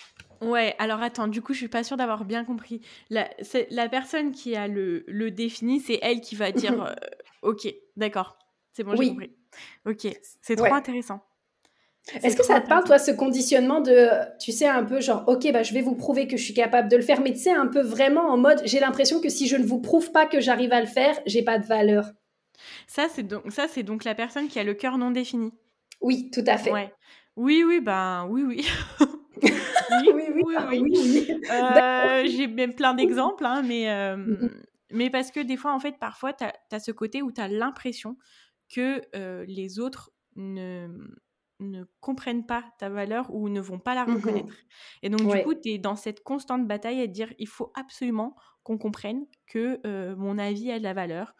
Ouais, alors attends, du coup, je suis pas sûre d'avoir bien compris. La, la personne qui a le, le défini, c'est elle qui va dire euh, Ok, d'accord, c'est bon, j'ai compris. Ok, c'est trop intéressant.
Est-ce que ça te parle, toi, ce conditionnement de, tu sais, un peu genre, ok, bah, je vais vous prouver que je suis capable de le faire, mais tu sais, un peu vraiment en mode, j'ai l'impression que si je ne vous prouve pas que j'arrive à le faire, j'ai pas de valeur.
Ça, c'est donc, ça, c'est donc la personne qui a le cœur non défini.
Oui, tout à fait.
Oui, oui, ben, oui, oui. oui, oui, oui. oui, euh, j'ai même plein d'exemples, hein, mais, euh, mm-hmm. mais parce que des fois, en fait, parfois, tu as, ce côté où tu as l'impression que euh, les autres ne ne comprennent pas ta valeur ou ne vont pas la mmh reconnaître. Et donc, du coup, tu es dans cette constante bataille à dire il faut absolument qu'on comprenne que mon avis a de la valeur,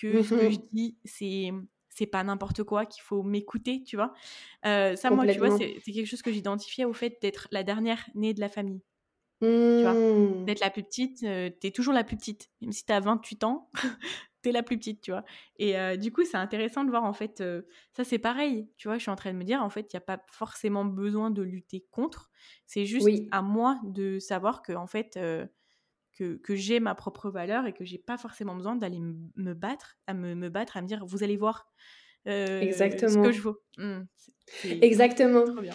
que ce que mmh je dis, c'est c'est pas n'importe quoi, qu'il faut m'écouter, tu vois. ça, moi, tu vois, c'est quelque chose que j'identifiais au fait d'être la dernière née de la famille. Tu vois, mmh. d'être la plus petite, tu es toujours la plus petite. Même si tu as 28 ans, t'es la plus petite, tu vois. Et du coup, c'est intéressant de voir, en fait, ça c'est pareil, tu vois, je suis en train de me dire, en fait, il n'y a pas forcément besoin de lutter contre, c'est juste à moi de savoir que, en fait, que, que j'ai ma propre valeur et que j'ai pas forcément besoin d'aller me battre, à me, me, battre, à me dire, vous allez voir Exactement. ce que je vaux. Mmh,
Exactement. Trop bien.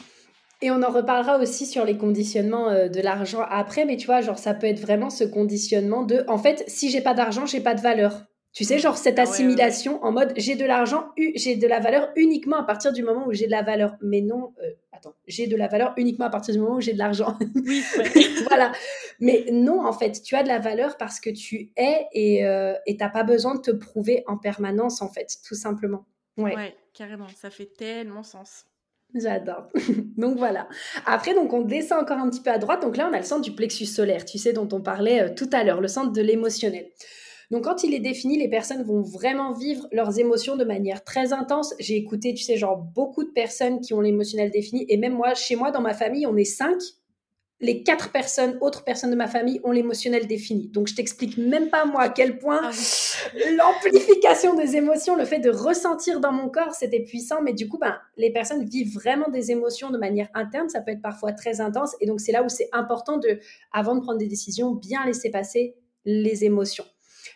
Et on en reparlera aussi sur les conditionnements de l'argent après, mais tu vois, genre ça peut être vraiment ce conditionnement de, en fait, si j'ai pas d'argent, j'ai pas de valeur. Tu sais, genre cette ah assimilation en mode j'ai de l'argent, j'ai de la valeur uniquement à partir du moment où j'ai de la valeur. Mais non, euh, attends, j'ai de la valeur uniquement à partir du moment où j'ai de l'argent.
Oui,
voilà. Mais non, en fait, tu as de la valeur parce que tu es et euh, tu n'as pas besoin de te prouver en permanence, en fait, tout simplement.
Ouais. ouais, carrément, ça fait tellement sens.
J'adore. donc voilà. Après, donc on descend encore un petit peu à droite. Donc là, on a le centre du plexus solaire, tu sais, dont on parlait euh, tout à l'heure, le centre de l'émotionnel. Donc quand il est défini, les personnes vont vraiment vivre leurs émotions de manière très intense. J'ai écouté, tu sais, genre beaucoup de personnes qui ont l'émotionnel défini. Et même moi, chez moi, dans ma famille, on est cinq. les quatre personnes, autres personnes de ma famille, ont l'émotionnel défini. Donc, je t'explique même pas, moi, à quel point ah l'amplification des émotions, le fait de ressentir dans mon corps, c'était puissant. Mais du coup, ben, les personnes vivent vraiment des émotions de manière interne. Ça peut être parfois très intense. Et donc, c'est là où c'est important de, avant de prendre des décisions, bien laisser passer les émotions.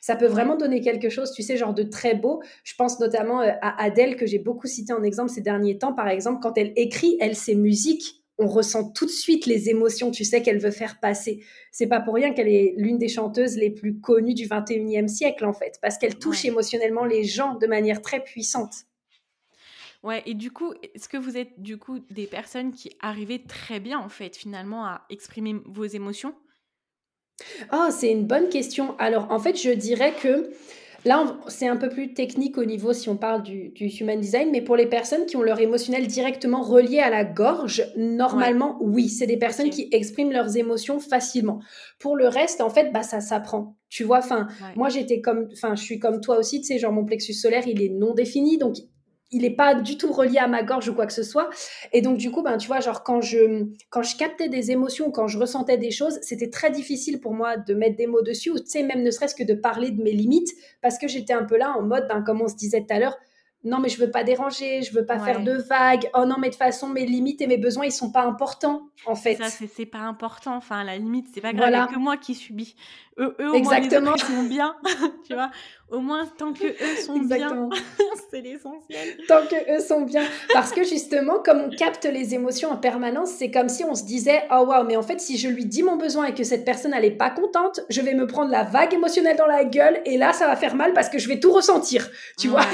Ça peut vraiment donner quelque chose, tu sais, genre de très beau. Je pense notamment euh, à Adèle, que j'ai beaucoup cité en exemple ces derniers temps. Par exemple, quand elle écrit, elle, ses musiques, on ressent tout de suite les émotions, tu sais, qu'elle veut faire passer. C'est pas pour rien qu'elle est l'une des chanteuses les plus connues du 21e siècle, en fait, parce qu'elle touche émotionnellement les gens de manière très puissante.
Ouais, et du coup, est-ce que vous êtes du coup des personnes qui arrivaient très bien, en fait, finalement, à exprimer vos émotions?
Oh, c'est une bonne question. Alors, en fait, je dirais que Là, c'est un peu plus technique au niveau si on parle du, human design, mais pour les personnes qui ont leur émotionnel directement relié à la gorge, normalement, oui, c'est des personnes qui expriment leurs émotions facilement. Pour le reste, en fait, bah, ça s'apprend. Tu vois, enfin, moi, j'étais comme, enfin, je suis comme toi aussi, tu sais, genre mon plexus solaire, il est non défini, donc il n'est pas du tout relié à ma gorge ou quoi que ce soit. Et donc, du coup, ben, tu vois, genre, quand je, quand je captais des émotions, quand je ressentais des choses, c'était très difficile pour moi de mettre des mots dessus, ou tu sais, même ne serait-ce que de parler de mes limites, parce que j'étais un peu là en mode, ben, comme on se disait tout à l'heure, non mais je veux pas déranger, je veux pas faire de vagues. Oh non mais de toute façon mes limites et mes besoins ils sont pas importants en fait.
Ça c'est pas important. Enfin la limite c'est pas grave. Il a que moi qui subis. Eux, eux au moins les autres, sont bien. tu vois. Au moins tant que eux sont bien, c'est l'essentiel.
Tant que eux sont bien, parce que justement comme on capte les émotions en permanence, c'est comme si on se disait oh waouh mais en fait si je lui dis mon besoin et que cette personne elle est pas contente, je vais me prendre la vague émotionnelle dans la gueule et là ça va faire mal parce que je vais tout ressentir. Tu vois?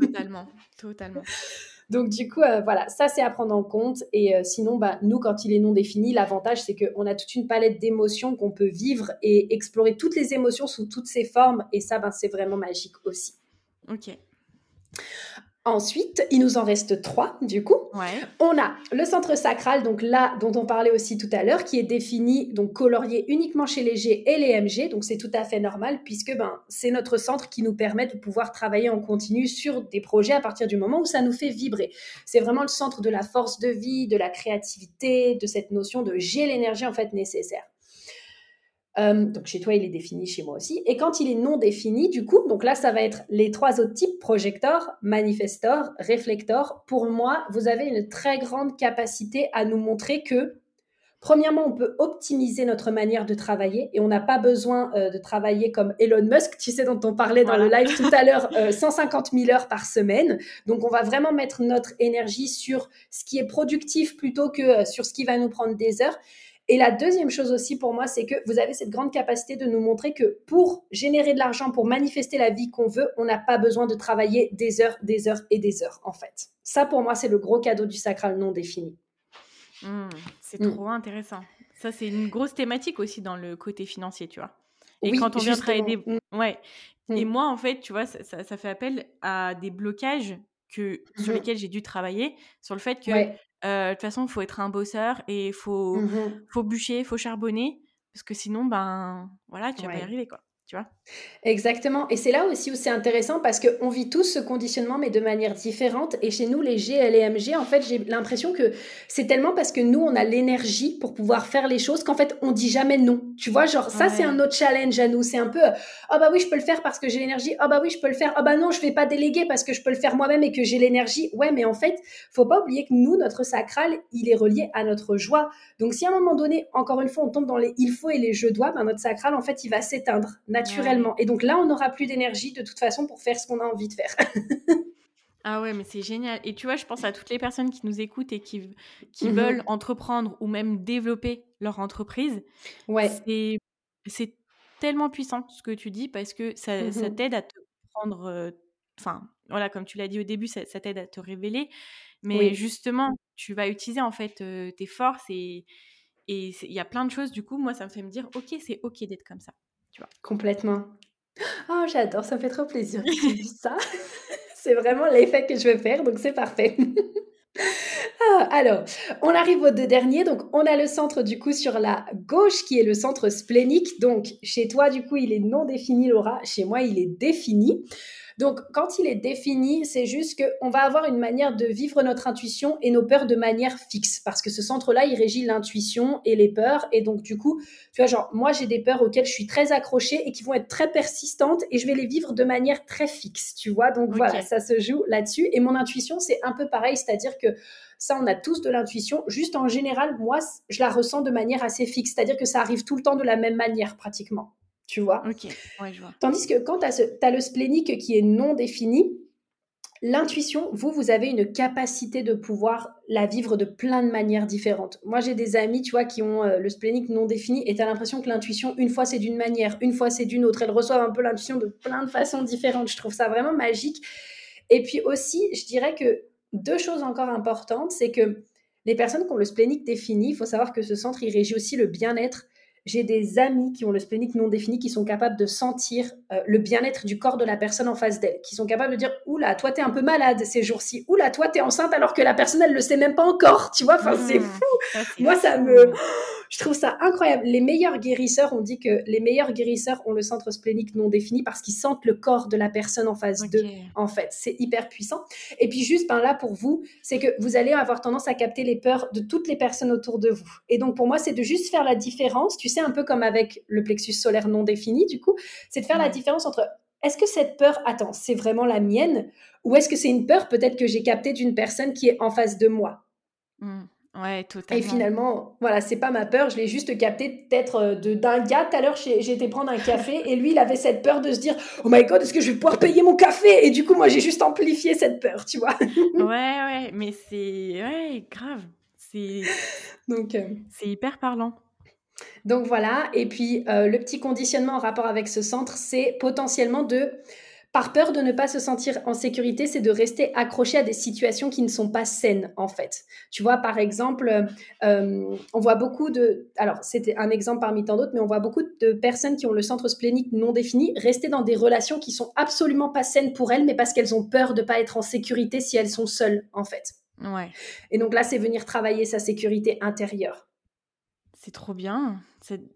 Totalement. Totalement.
Donc du coup, euh, voilà, ça c'est à prendre en compte. Et euh, sinon, bah, nous, quand il est non défini, l'avantage c'est qu'on a toute une palette d'émotions qu'on peut vivre et explorer toutes les émotions sous toutes ces formes. Et ça, ben, c'est vraiment magique aussi.
Ok.
Ensuite, il nous en reste trois, du coup. On a le centre sacral, donc là, dont on parlait aussi tout à l'heure, qui est défini, donc colorié uniquement chez les G et les MG. Donc, c'est tout à fait normal, puisque ben, c'est notre centre qui nous permet de pouvoir travailler en continu sur des projets à partir du moment où ça nous fait vibrer. C'est vraiment le centre de la force de vie, de la créativité, de cette notion de j'ai l'énergie, en fait, nécessaire. Euh, donc chez toi, il est défini, chez moi aussi. Et quand il est non défini, du coup, donc là, ça va être les trois autres types, projecteur, manifestor, réflector. Pour moi, vous avez une très grande capacité à nous montrer que, premièrement, on peut optimiser notre manière de travailler et on n'a pas besoin euh, de travailler comme Elon Musk, tu sais, dont on parlait dans le live tout à l'heure, 150 euh, 000 heures par semaine. Donc, on va vraiment mettre notre énergie sur ce qui est productif plutôt que sur ce qui va nous prendre des heures. Et la deuxième chose aussi pour moi, c'est que vous avez cette grande capacité de nous montrer que pour générer de l'argent, pour manifester la vie qu'on veut, on n'a pas besoin de travailler des heures, des heures et des heures, en fait. Ça, pour moi, c'est le gros cadeau du sacral non défini.
Mmh, c'est mmh. trop intéressant. Ça, c'est une grosse thématique aussi dans le côté financier, tu vois. Et quand on vient travailler des... Mmh. Ouais. Et moi, en fait, tu vois, ça, ça, fait appel à des blocages que, sur lesquels j'ai dû travailler, sur le fait que de toute façon, il faut être un bosseur et il faut, mmh faut bûcher, il faut charbonner, parce que sinon, ben voilà, tu vas pas y arriver, quoi.
Exactement. Et c'est là aussi où c'est intéressant parce qu'on vit tous ce conditionnement, mais de manière différente. Et chez nous, les G, L et MG, en fait, j'ai l'impression que c'est tellement parce que nous, on a l'énergie pour pouvoir faire les choses qu'en fait, on dit jamais non. Tu vois, genre, ça, c'est un autre challenge à nous. C'est un peu, oh bah oui, je peux le faire parce que j'ai l'énergie. Oh bah oui, je peux le faire. Oh bah non, je vais pas déléguer parce que je peux le faire moi-même et que j'ai l'énergie. Ouais, mais en fait, faut pas oublier que nous, notre sacral, il est relié à notre joie. Donc, si à un moment donné, encore une fois, on tombe dans les il faut et les je dois, ben, notre sacral, en fait, il va s'éteindre naturellement. Et donc là, on n'aura plus d'énergie de toute façon pour faire ce qu'on a envie de faire.
ah ouais, mais c'est génial. Et tu vois, je pense à toutes les personnes qui nous écoutent et qui, qui mhm. veulent entreprendre ou même développer leur entreprise.
Ouais.
C'est tellement puissant ce que tu dis parce que ça, ça mhm. t'aide à te prendre. Euh, enfin, voilà, comme tu l'as dit au début, ça, t'aide à te révéler. Mais justement, tu vas utiliser en fait euh, tes forces et et il y a plein de choses. Du coup, moi, ça me fait me dire, ok, c'est ok d'être comme ça.
Complètement. Oh, j'adore, ça me fait trop plaisir que tu ça. c'est vraiment l'effet que je veux faire, donc c'est parfait. Ah, alors, on arrive aux deux derniers. Donc, on a le centre du coup sur la gauche qui est le centre splénique. Donc, chez toi, du coup, il est non défini, Laura. Chez moi, il est défini. Donc, quand il est défini, c'est juste qu'on va avoir une manière de vivre notre intuition et nos peurs de manière fixe. Parce que ce centre-là, il régit l'intuition et les peurs. Et donc, du coup, tu vois, genre, moi, j'ai des peurs auxquelles je suis très accrochée et qui vont être très persistantes et je vais les vivre de manière très fixe, tu vois. Donc, voilà, ça se joue là-dessus. Et mon intuition, c'est un peu pareil, c'est-à-dire que ça, on a tous de l'intuition. Juste en général, moi, je la ressens de manière assez fixe, c'est-à-dire que ça arrive tout le temps de la même manière, pratiquement tu vois.
Ok, ouais, je vois.
Tandis que quand tu as, le splénique qui est non défini, l'intuition, vous, vous avez une capacité de pouvoir la vivre de plein de manières différentes. Moi, j'ai des amis, tu vois, qui ont euh, le splénique non défini et tu as l'impression que l'intuition, une fois c'est d'une manière, une fois c'est d'une autre. Elles reçoivent un peu l'intuition de plein de façons différentes. Je trouve ça vraiment magique. Et puis aussi, je dirais que deux choses encore importantes, c'est que les personnes qui ont le splénique défini, il faut savoir que ce centre, il régit aussi le bien-être j'ai des amis qui ont le splénique non défini qui sont capables de sentir euh, le bien-être du corps de la personne en face d'elle, qui sont capables de dire Oula, toi, t'es un peu malade ces jours-ci. Oula, toi, t'es enceinte alors que la personne, elle le sait même pas encore. Tu vois, enfin, c'est mmh. fou. Moi, ça me. Je trouve ça incroyable. Les meilleurs guérisseurs, on dit que les meilleurs guérisseurs ont le centre splénique non défini parce qu'ils sentent le corps de la personne en face d'eux, en fait. C'est hyper puissant. Et puis, juste ben, là, pour vous, c'est que vous allez avoir tendance à capter les peurs de toutes les personnes autour de vous. Et donc, pour moi, c'est de juste faire la différence. Tu sais, un peu comme avec le plexus solaire non défini, du coup, c'est de faire la différence entre est-ce que cette peur, attends, c'est vraiment la mienne? Ou est-ce que c'est une peur peut-être que j'ai captée d'une personne qui est en face de moi?
Mmh. Ouais, totalement.
Et finalement, voilà, c'est pas ma peur, je l'ai juste capté peut-être euh, d'un gars. Tout à l'heure, j'ai été prendre un café et lui, il avait cette peur de se dire Oh my god, est-ce que je vais pouvoir payer mon café? Et du coup, moi, j'ai juste amplifié cette peur, tu vois.
ouais, ouais, mais c'est ouais, grave. C'est
Donc, euh,
c'est hyper parlant.
Donc voilà, et puis euh, le petit conditionnement en rapport avec ce centre, c'est potentiellement de, par peur de ne pas se sentir en sécurité, c'est de rester accroché à des situations qui ne sont pas saines en fait. Tu vois, par exemple, euh, on voit beaucoup de, alors c'était un exemple parmi tant d'autres, mais on voit beaucoup de personnes qui ont le centre splénique non défini rester dans des relations qui sont absolument pas saines pour elles, mais parce qu'elles ont peur de ne pas être en sécurité si elles sont seules en fait.
Ouais.
Et donc là, c'est venir travailler sa sécurité intérieure.
C'est trop bien.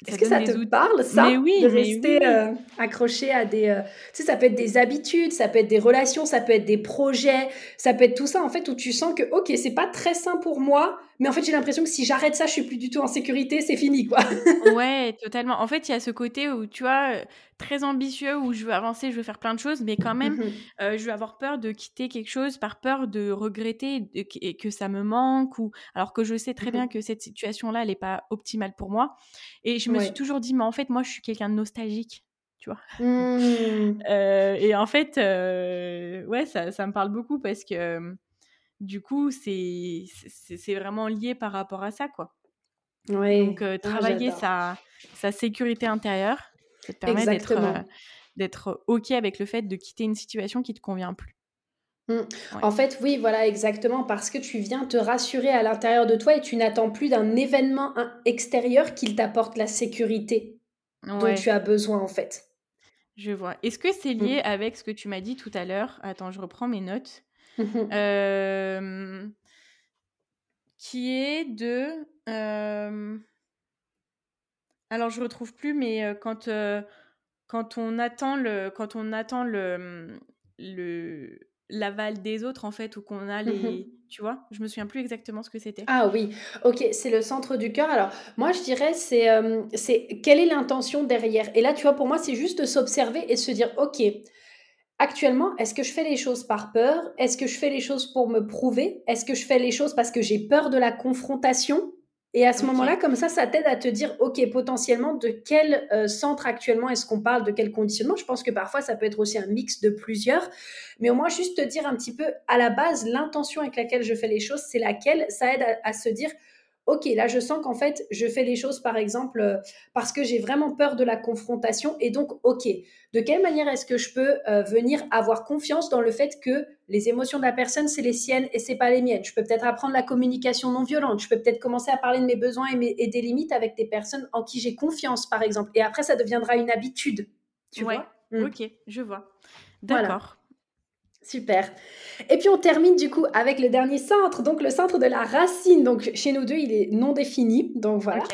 Est-ce que ça te parle, ça
oui,
De rester euh, accroché à des... Euh, tu sais, ça peut être des habitudes, ça peut être des relations, ça peut être des projets, ça peut être tout ça, en fait, où tu sens que, OK, c'est pas très sain pour moi, mais en fait, j'ai l'impression que si j'arrête ça, je suis plus du tout en sécurité, c'est fini, quoi.
ouais, totalement. En fait, il y a ce côté où, tu vois, euh, très ambitieux, où je veux avancer, je veux faire plein de choses, mais quand même, mhm. euh, je vais avoir peur de quitter quelque chose par peur de regretter et que ça me manque, ou alors que je sais très bien mhm. que cette situation-là, elle n'est pas optimale pour moi. Et je me suis toujours dit, mais en fait, moi, je suis quelqu'un de nostalgique. Tu vois. Mmh. Euh, et en fait, ouais, ça, ça, me parle beaucoup parce que du coup, c'est vraiment lié par rapport à ça, quoi. Donc, euh, travailler sa, sa, sécurité intérieure, ça te permet d'être euh, OK avec le fait de quitter une situation qui ne te convient plus.
Mmh. En fait, oui, voilà, exactement, parce que tu viens te rassurer à l'intérieur de toi et tu n'attends plus d'un événement extérieur qui t'apporte la sécurité dont tu as besoin, en fait.
Je vois. Est-ce que c'est lié mmh. avec ce que tu m'as dit tout à l'heure? Attends, je reprends mes notes. Qui est de. alors, je retrouve plus, mais quand, quand on attend le. Quand on attend le. Le l'aval des autres en fait ou qu'on a mmh les tu vois? Je me souviens plus exactement ce que c'était.
Ah oui. Ok c'est le centre du cœur. Alors moi je dirais c'est c'est quelle est l'intention derrière? Et là tu vois pour moi c'est juste de s'observer et se dire ok Actuellement, est-ce que je fais les choses par peur? Est-ce que je fais les choses pour me prouver? Est-ce que je fais les choses parce que j'ai peur de la confrontation? Et à ce moment-là, comme ça, ça t'aide à te dire, OK, potentiellement, de quel euh, centre actuellement est-ce qu'on parle, de quel conditionnement? Je pense que parfois, ça peut être aussi un mix de plusieurs. Mais au moins, juste te dire un petit peu, à la base, l'intention avec laquelle je fais les choses, c'est laquelle? Ça aide à se dire, ok, là je sens qu'en fait je fais les choses par exemple euh, parce que j'ai vraiment peur de la confrontation et donc ok, de quelle manière est-ce que je peux euh, venir avoir confiance dans le fait que les émotions de la personne c'est les siennes et c'est pas les miennes? Je peux peut-être apprendre la communication non violente, je peux peut-être commencer à parler de mes besoins et, des limites avec des personnes en qui j'ai confiance par exemple et après ça deviendra une habitude. Tu vois?
Mm. Ok, je vois. D'accord.
Super. Et puis on termine du coup avec le dernier centre, donc le centre de la racine. Donc chez nous deux, il est non défini. Donc voilà.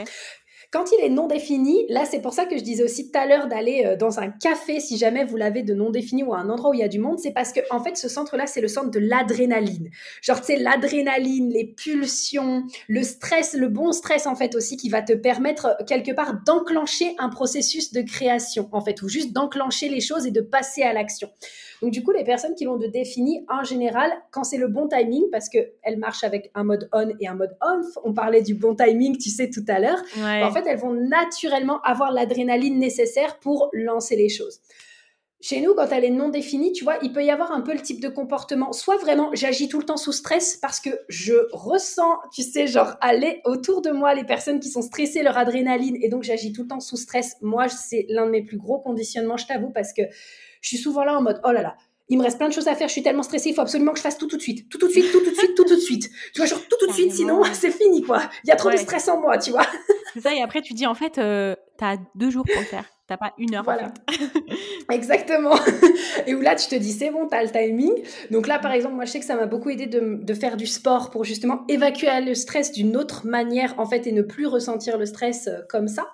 Quand il est non défini, là, c'est pour ça que je disais aussi tout à l'heure d'aller euh, dans un café si jamais vous l'avez de non défini ou à un endroit où il y a du monde. C'est parce que, en fait, ce centre-là, c'est le centre de l'adrénaline. Genre, tu sais, l'adrénaline, les pulsions, le stress, le bon stress, en fait, aussi, qui va te permettre, euh, quelque part, d'enclencher un processus de création, en fait, ou juste d'enclencher les choses et de passer à l'action. Donc, du coup, les personnes qui l'ont de défini, en général, quand c'est le bon timing, parce qu'elles marchent avec un mode on et un mode off, on parlait du bon timing, tu sais, tout à l'heure, en fait, elles vont naturellement avoir l'adrénaline nécessaire pour lancer les choses. Chez nous, quand elle est non définie, tu vois, il peut y avoir un peu le type de comportement. Soit vraiment, j'agis tout le temps sous stress parce que je ressens, tu sais, genre, aller autour de moi, les personnes qui sont stressées, leur adrénaline, et donc j'agis tout le temps sous stress. Moi, c'est l'un de mes plus gros conditionnements, je t'avoue, parce que je suis souvent là en mode, oh là là, il me reste plein de choses à faire, je suis tellement stressée, il faut absolument que je fasse tout tout de suite, tout tout de suite, tout tout de suite, tout tout de suite. Tu vois, genre tout tout de suite, sinon c'est fini quoi. Il y a trop de stress en moi, tu vois.
C'est ça, et après tu dis en fait, euh, t'as deux jours pour le faire, t'as pas une heure.
Voilà. Exactement. Et où là tu te dis c'est bon, t'as le timing. Donc là par exemple, moi je sais que ça m'a beaucoup aidé de, de faire du sport pour justement évacuer le stress d'une autre manière en fait et ne plus ressentir le stress euh, comme ça.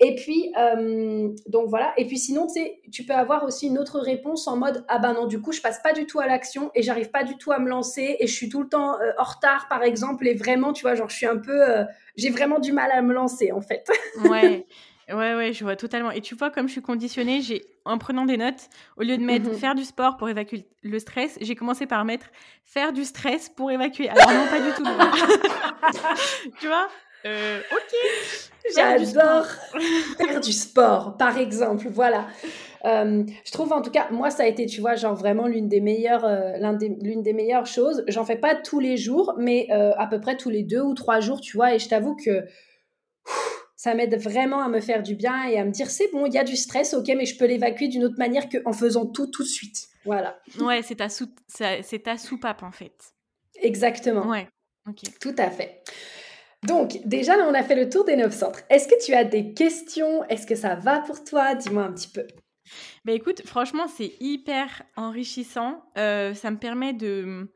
Et puis, euh, donc voilà. Et puis sinon, tu peux avoir aussi une autre réponse en mode ah ben non, du coup, je passe pas du tout à l'action et j'arrive pas du tout à me lancer et je suis tout le temps euh, en retard, par exemple. Et vraiment, tu vois, genre, je suis un peu, euh, j'ai vraiment du mal à me lancer en fait.
ouais. Ouais, ouais, je vois totalement. Et tu vois, comme je suis conditionnée, j'ai, en prenant des notes, au lieu de mettre mhm. faire du sport pour évacuer le stress, j'ai commencé par mettre faire du stress pour évacuer. Alors non, pas du tout. tu vois? Euh, ok.
J'adore faire du sport, par exemple. Voilà. Euh, je trouve en tout cas, moi, ça a été, tu vois, genre vraiment l'une des meilleures, euh, l'une des, meilleures choses. J'en fais pas tous les jours, mais à peu près tous les deux ou trois jours, tu vois. Et je t'avoue que ça m'aide vraiment à me faire du bien et à me dire, c'est bon, il y a du stress, ok, mais je peux l'évacuer d'une autre manière qu'en faisant tout tout de suite. Voilà.
Ouais, c'est ta, sou c'est ta soupape en fait.
Exactement.
Ouais. Ok.
Tout à fait. Donc, déjà, là, on a fait le tour des neuf centres. Est-ce que tu as des questions? Est-ce que ça va pour toi? Dis-moi un petit peu.
Bah écoute, franchement, c'est hyper enrichissant. Euh, ça me permet de,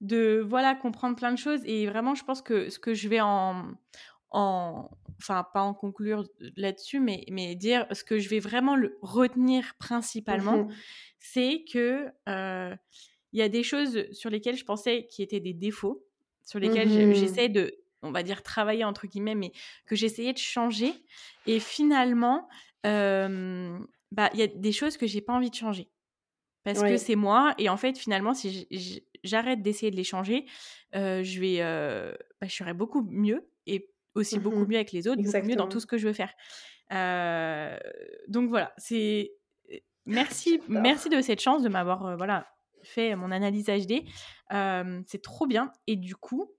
de voilà, comprendre plein de choses. Et vraiment, je pense que ce que je vais en, en enfin, pas en conclure là-dessus, mais, mais dire ce que je vais vraiment le retenir principalement, mmh c'est que euh, il y a des choses sur lesquelles je pensais qui étaient des défauts, sur lesquels mmh j'essaie de on va dire travailler entre guillemets, mais que j'essayais de changer. Et finalement, bah il y a des choses que j'ai pas envie de changer parce que c'est moi. Et en fait, finalement, si j'arrête d'essayer de les changer, je vais, bah, je serai beaucoup mieux et aussi beaucoup mmh mieux avec les autres, beaucoup mieux dans tout ce que je veux faire. donc voilà, c'est merci, merci de cette chance de m'avoir voilà fait mon analyse HD. c'est trop bien. Et du coup,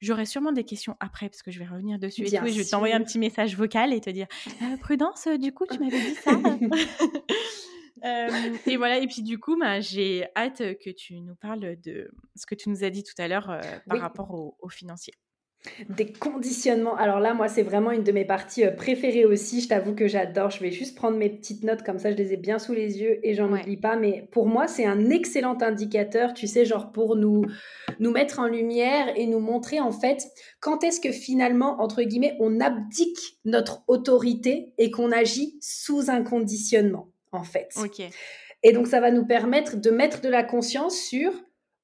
j'aurai sûrement des questions après parce que je vais revenir dessus et, tout, et je vais t'envoyer un petit message vocal et te dire «Euh, Prudence, du coup, tu m'avais dit ça? et voilà, et puis du coup, bah, j'ai hâte que tu nous parles de ce que tu nous as dit tout à l'heure par rapport au, au financier.
Des conditionnements. Alors là, moi, c'est vraiment une de mes parties euh, préférées aussi. Je t'avoue que j'adore. Je vais juste prendre mes petites notes comme ça, je les ai bien sous les yeux et j'en oublie pas. Mais pour moi, c'est un excellent indicateur, tu sais, genre pour nous, nous mettre en lumière et nous montrer en fait quand est-ce que finalement, entre guillemets, on abdique notre autorité et qu'on agit sous un conditionnement, en fait.
Ok.
Et donc, ça va nous permettre de mettre de la conscience sur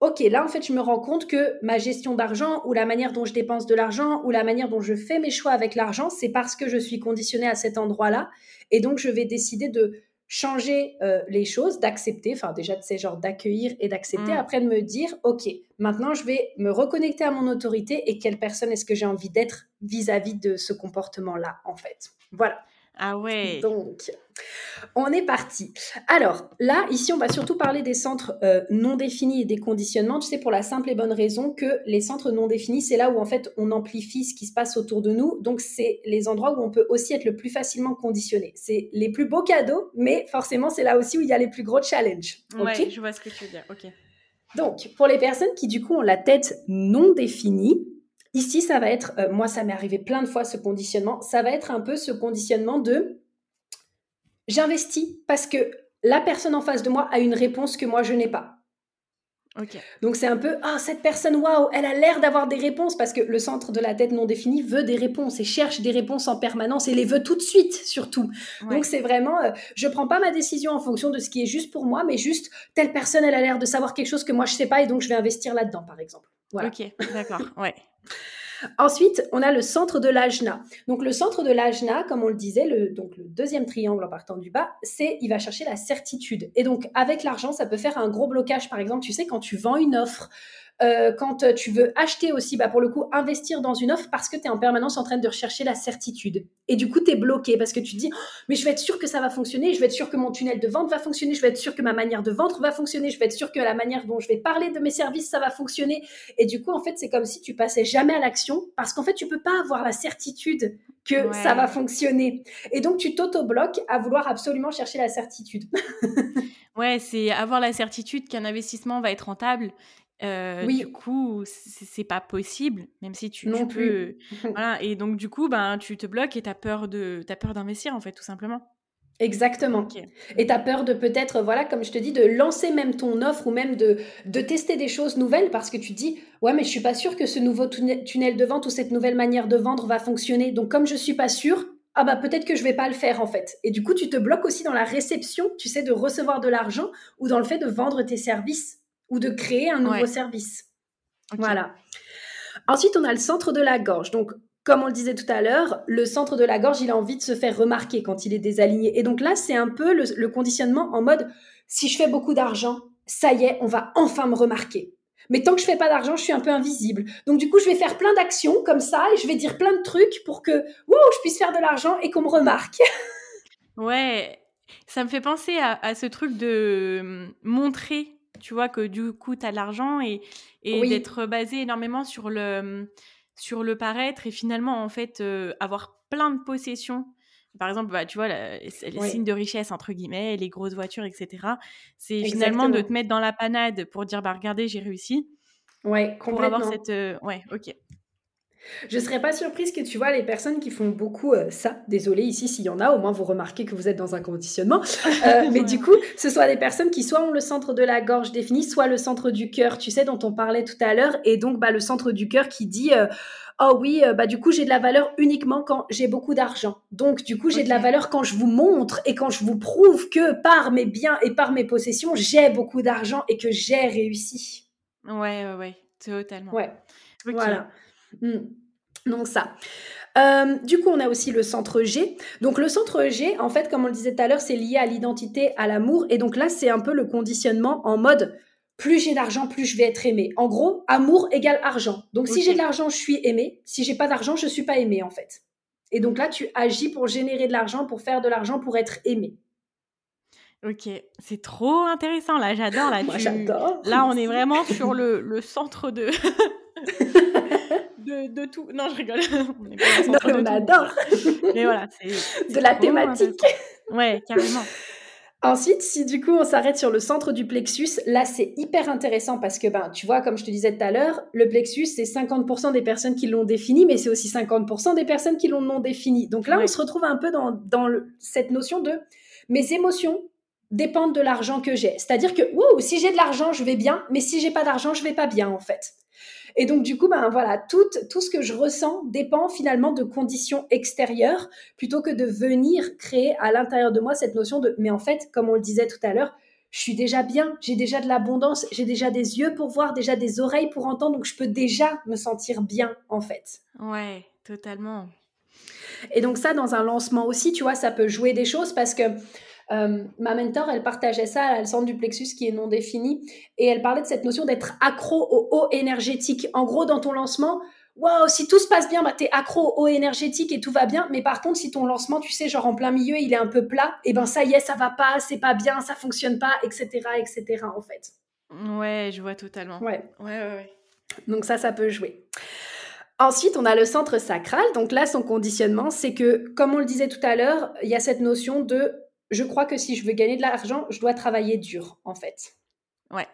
ok, là en fait je me rends compte que ma gestion d'argent ou la manière dont je dépense de l'argent ou la manière dont je fais mes choix avec l'argent, c'est parce que je suis conditionnée à cet endroit-là. Et donc je vais décider de changer euh, les choses, d'accepter, enfin déjà de ces genres d'accueillir et d'accepter, mm. après de me dire, ok, maintenant je vais me reconnecter à mon autorité et quelle personne est-ce que j'ai envie d'être vis-à-vis de ce comportement-là en fait. Voilà.
Ah ouais.
Donc, on est parti. Alors là, ici, on va surtout parler des centres euh, non définis et des conditionnements. Tu sais, pour la simple et bonne raison que les centres non définis, c'est là où en fait on amplifie ce qui se passe autour de nous. Donc, c'est les endroits où on peut aussi être le plus facilement conditionné. C'est les plus beaux cadeaux, mais forcément, c'est là aussi où il y a les plus gros challenges.
Ouais, je vois ce que tu veux dire. Ok.
Donc, pour les personnes qui du coup ont la tête non définie, Ici, ça va être, euh, moi ça m'est arrivé plein de fois ce conditionnement, ça va être un peu ce conditionnement de j'investis parce que la personne en face de moi a une réponse que moi je n'ai pas. Donc c'est un peu ah cette personne waouh elle a l'air d'avoir des réponses parce que le centre de la tête non défini veut des réponses et cherche des réponses en permanence et les veut tout de suite surtout. Donc c'est vraiment euh, je prends pas ma décision en fonction de ce qui est juste pour moi mais juste telle personne elle a l'air de savoir quelque chose que moi je sais pas et donc je vais investir là-dedans par exemple.
Voilà. Ok d'accord ouais.
Ensuite, on a le centre de l'ajna. Donc le centre de l'ajna, comme on le disait, le, donc le deuxième triangle en partant du bas, c'est il va chercher la certitude. Et donc avec l'argent, ça peut faire un gros blocage. Par exemple, tu sais, quand tu vends une offre, euh, quand euh, tu veux acheter aussi, bah, pour le coup, investir dans une offre parce que tu es en permanence en train de rechercher la certitude. Et du coup, tu es bloqué parce que tu te dis, oh, mais je vais être sûr que ça va fonctionner, je vais être sûr que mon tunnel de vente va fonctionner, je vais être sûr que ma manière de vendre va fonctionner, je vais être sûr que la manière dont je vais parler de mes services, ça va fonctionner. Et du coup, en fait, c'est comme si tu passais jamais à l'action parce qu'en fait, tu peux pas avoir la certitude que ça va fonctionner. Et donc, tu t'auto-bloques à vouloir absolument chercher la certitude.
ouais, c'est avoir la certitude qu'un investissement va être rentable euh, oui. Du coup, c'est pas possible, même si tu, non peux. voilà. Et donc, du coup, ben, tu te bloques et tu as peur d'investir, en fait, tout simplement.
Exactement. Et tu as peur de peut-être, voilà, comme je te dis, de lancer même ton offre ou même de, de tester des choses nouvelles parce que tu dis, ouais, mais je suis pas sûre que ce nouveau tunnel de vente ou cette nouvelle manière de vendre va fonctionner. Donc, comme je suis pas sûre, ah bah peut-être que je vais pas le faire en fait. Et du coup, tu te bloques aussi dans la réception, tu sais, de recevoir de l'argent ou dans le fait de vendre tes services ou de créer un nouveau service. Voilà. Ensuite, on a le centre de la gorge. Donc, comme on le disait tout à l'heure, le centre de la gorge, il a envie de se faire remarquer quand il est désaligné. Et donc là, c'est un peu le, conditionnement en mode, si je fais beaucoup d'argent, ça y est, on va enfin me remarquer. Mais tant que je fais pas d'argent, je suis un peu invisible. Donc du coup, je vais faire plein d'actions comme ça et je vais dire plein de trucs pour que wow, je puisse faire de l'argent et qu'on me remarque.
ouais, ça me fait penser à ce truc de hum, montrer tu vois, que du coup, tu as de l'argent et, et d'être basé énormément sur le, sur le paraître et finalement, en fait, euh, avoir plein de possessions. Par exemple, bah, tu vois, les signes de richesse, entre guillemets, les grosses voitures, etc. C'est finalement de te mettre dans la panade pour dire, bah, regardez, j'ai réussi.
Ouais, complètement. Pour avoir
cette... Euh, ouais, ok.
Je ne serais pas surprise que tu vois les personnes qui font beaucoup euh, ça, désolé ici s'il y en a, au moins vous remarquez que vous êtes dans un conditionnement, euh, mais du coup, ce soit des personnes qui soit ont le centre de la gorge défini, soit le centre du cœur, tu sais, dont on parlait tout à l'heure, et donc bah, le centre du cœur qui dit euh, oh oui, bah du coup j'ai de la valeur uniquement quand j'ai beaucoup d'argent. Donc du coup j'ai de la valeur quand je vous montre et quand je vous prouve que par mes biens et par mes possessions j'ai beaucoup d'argent et que j'ai réussi.
Ouais, ouais, ouais, totalement.
Ouais. Voilà. Hmm. Donc ça. Euh, du coup, on a aussi le centre G. Donc le centre G, en fait, comme on le disait tout à l'heure, c'est lié à l'identité, à l'amour. Et donc là, c'est un peu le conditionnement en mode plus j'ai d'argent, plus je vais être aimé. En gros, amour égale argent. Donc si j'ai de l'argent, je suis aimé. Si j'ai pas d'argent, je suis pas aimé en fait. Et donc là, tu agis pour générer de l'argent, pour faire de l'argent, pour être aimé.
Ok, c'est trop intéressant là, j'adore là.
Moi, j'adore.
Là, on est vraiment sur le, le centre de de, tout. Non, je rigole.
on non, on adore.
Mais voilà, c'est
de la thématique.
Ouais, carrément.
Ensuite, si du coup on s'arrête sur le centre du plexus, là c'est hyper intéressant parce que ben tu vois comme je te disais tout à l'heure, le plexus c'est 50% des personnes qui l'ont défini, mais c'est aussi 50% des personnes qui l'ont non défini. Donc là on se retrouve un peu dans, dans cette notion de mes émotions dépendent de l'argent que j'ai. C'est-à-dire que wow, si j'ai de l'argent je vais bien, mais si j'ai pas d'argent je vais pas bien en fait. Et donc, du coup, ben voilà, tout, tout ce que je ressens dépend finalement de conditions extérieures plutôt que de venir créer à l'intérieur de moi cette notion de, mais en fait, comme on le disait tout à l'heure, je suis déjà bien, j'ai déjà de l'abondance, j'ai déjà des yeux pour voir, déjà des oreilles pour entendre, donc je peux déjà me sentir bien en fait.
Ouais, totalement.
Et donc ça, dans un lancement aussi, tu vois, ça peut jouer des choses parce que euh, ma mentor, elle partageait ça, elle a le centre du plexus qui est non défini, et elle parlait de cette notion d'être accro au haut énergétique. En gros, dans ton lancement, waouh, si tout se passe bien, bah, es accro au haut énergétique et tout va bien. Mais par contre, si ton lancement, tu sais, genre en plein milieu, il est un peu plat, et ben ça y est, ça va pas, c'est pas bien, ça fonctionne pas, etc., etc., en fait.
Ouais, je vois totalement.
Ouais.
Ouais, ouais, ouais.
Donc ça, ça peut jouer. Ensuite, on a le centre sacral. Donc là, son conditionnement, c'est que, comme on le disait tout à l'heure, il y a cette notion de je crois que si je veux gagner de l'argent, je dois travailler dur, en fait.
Ouais.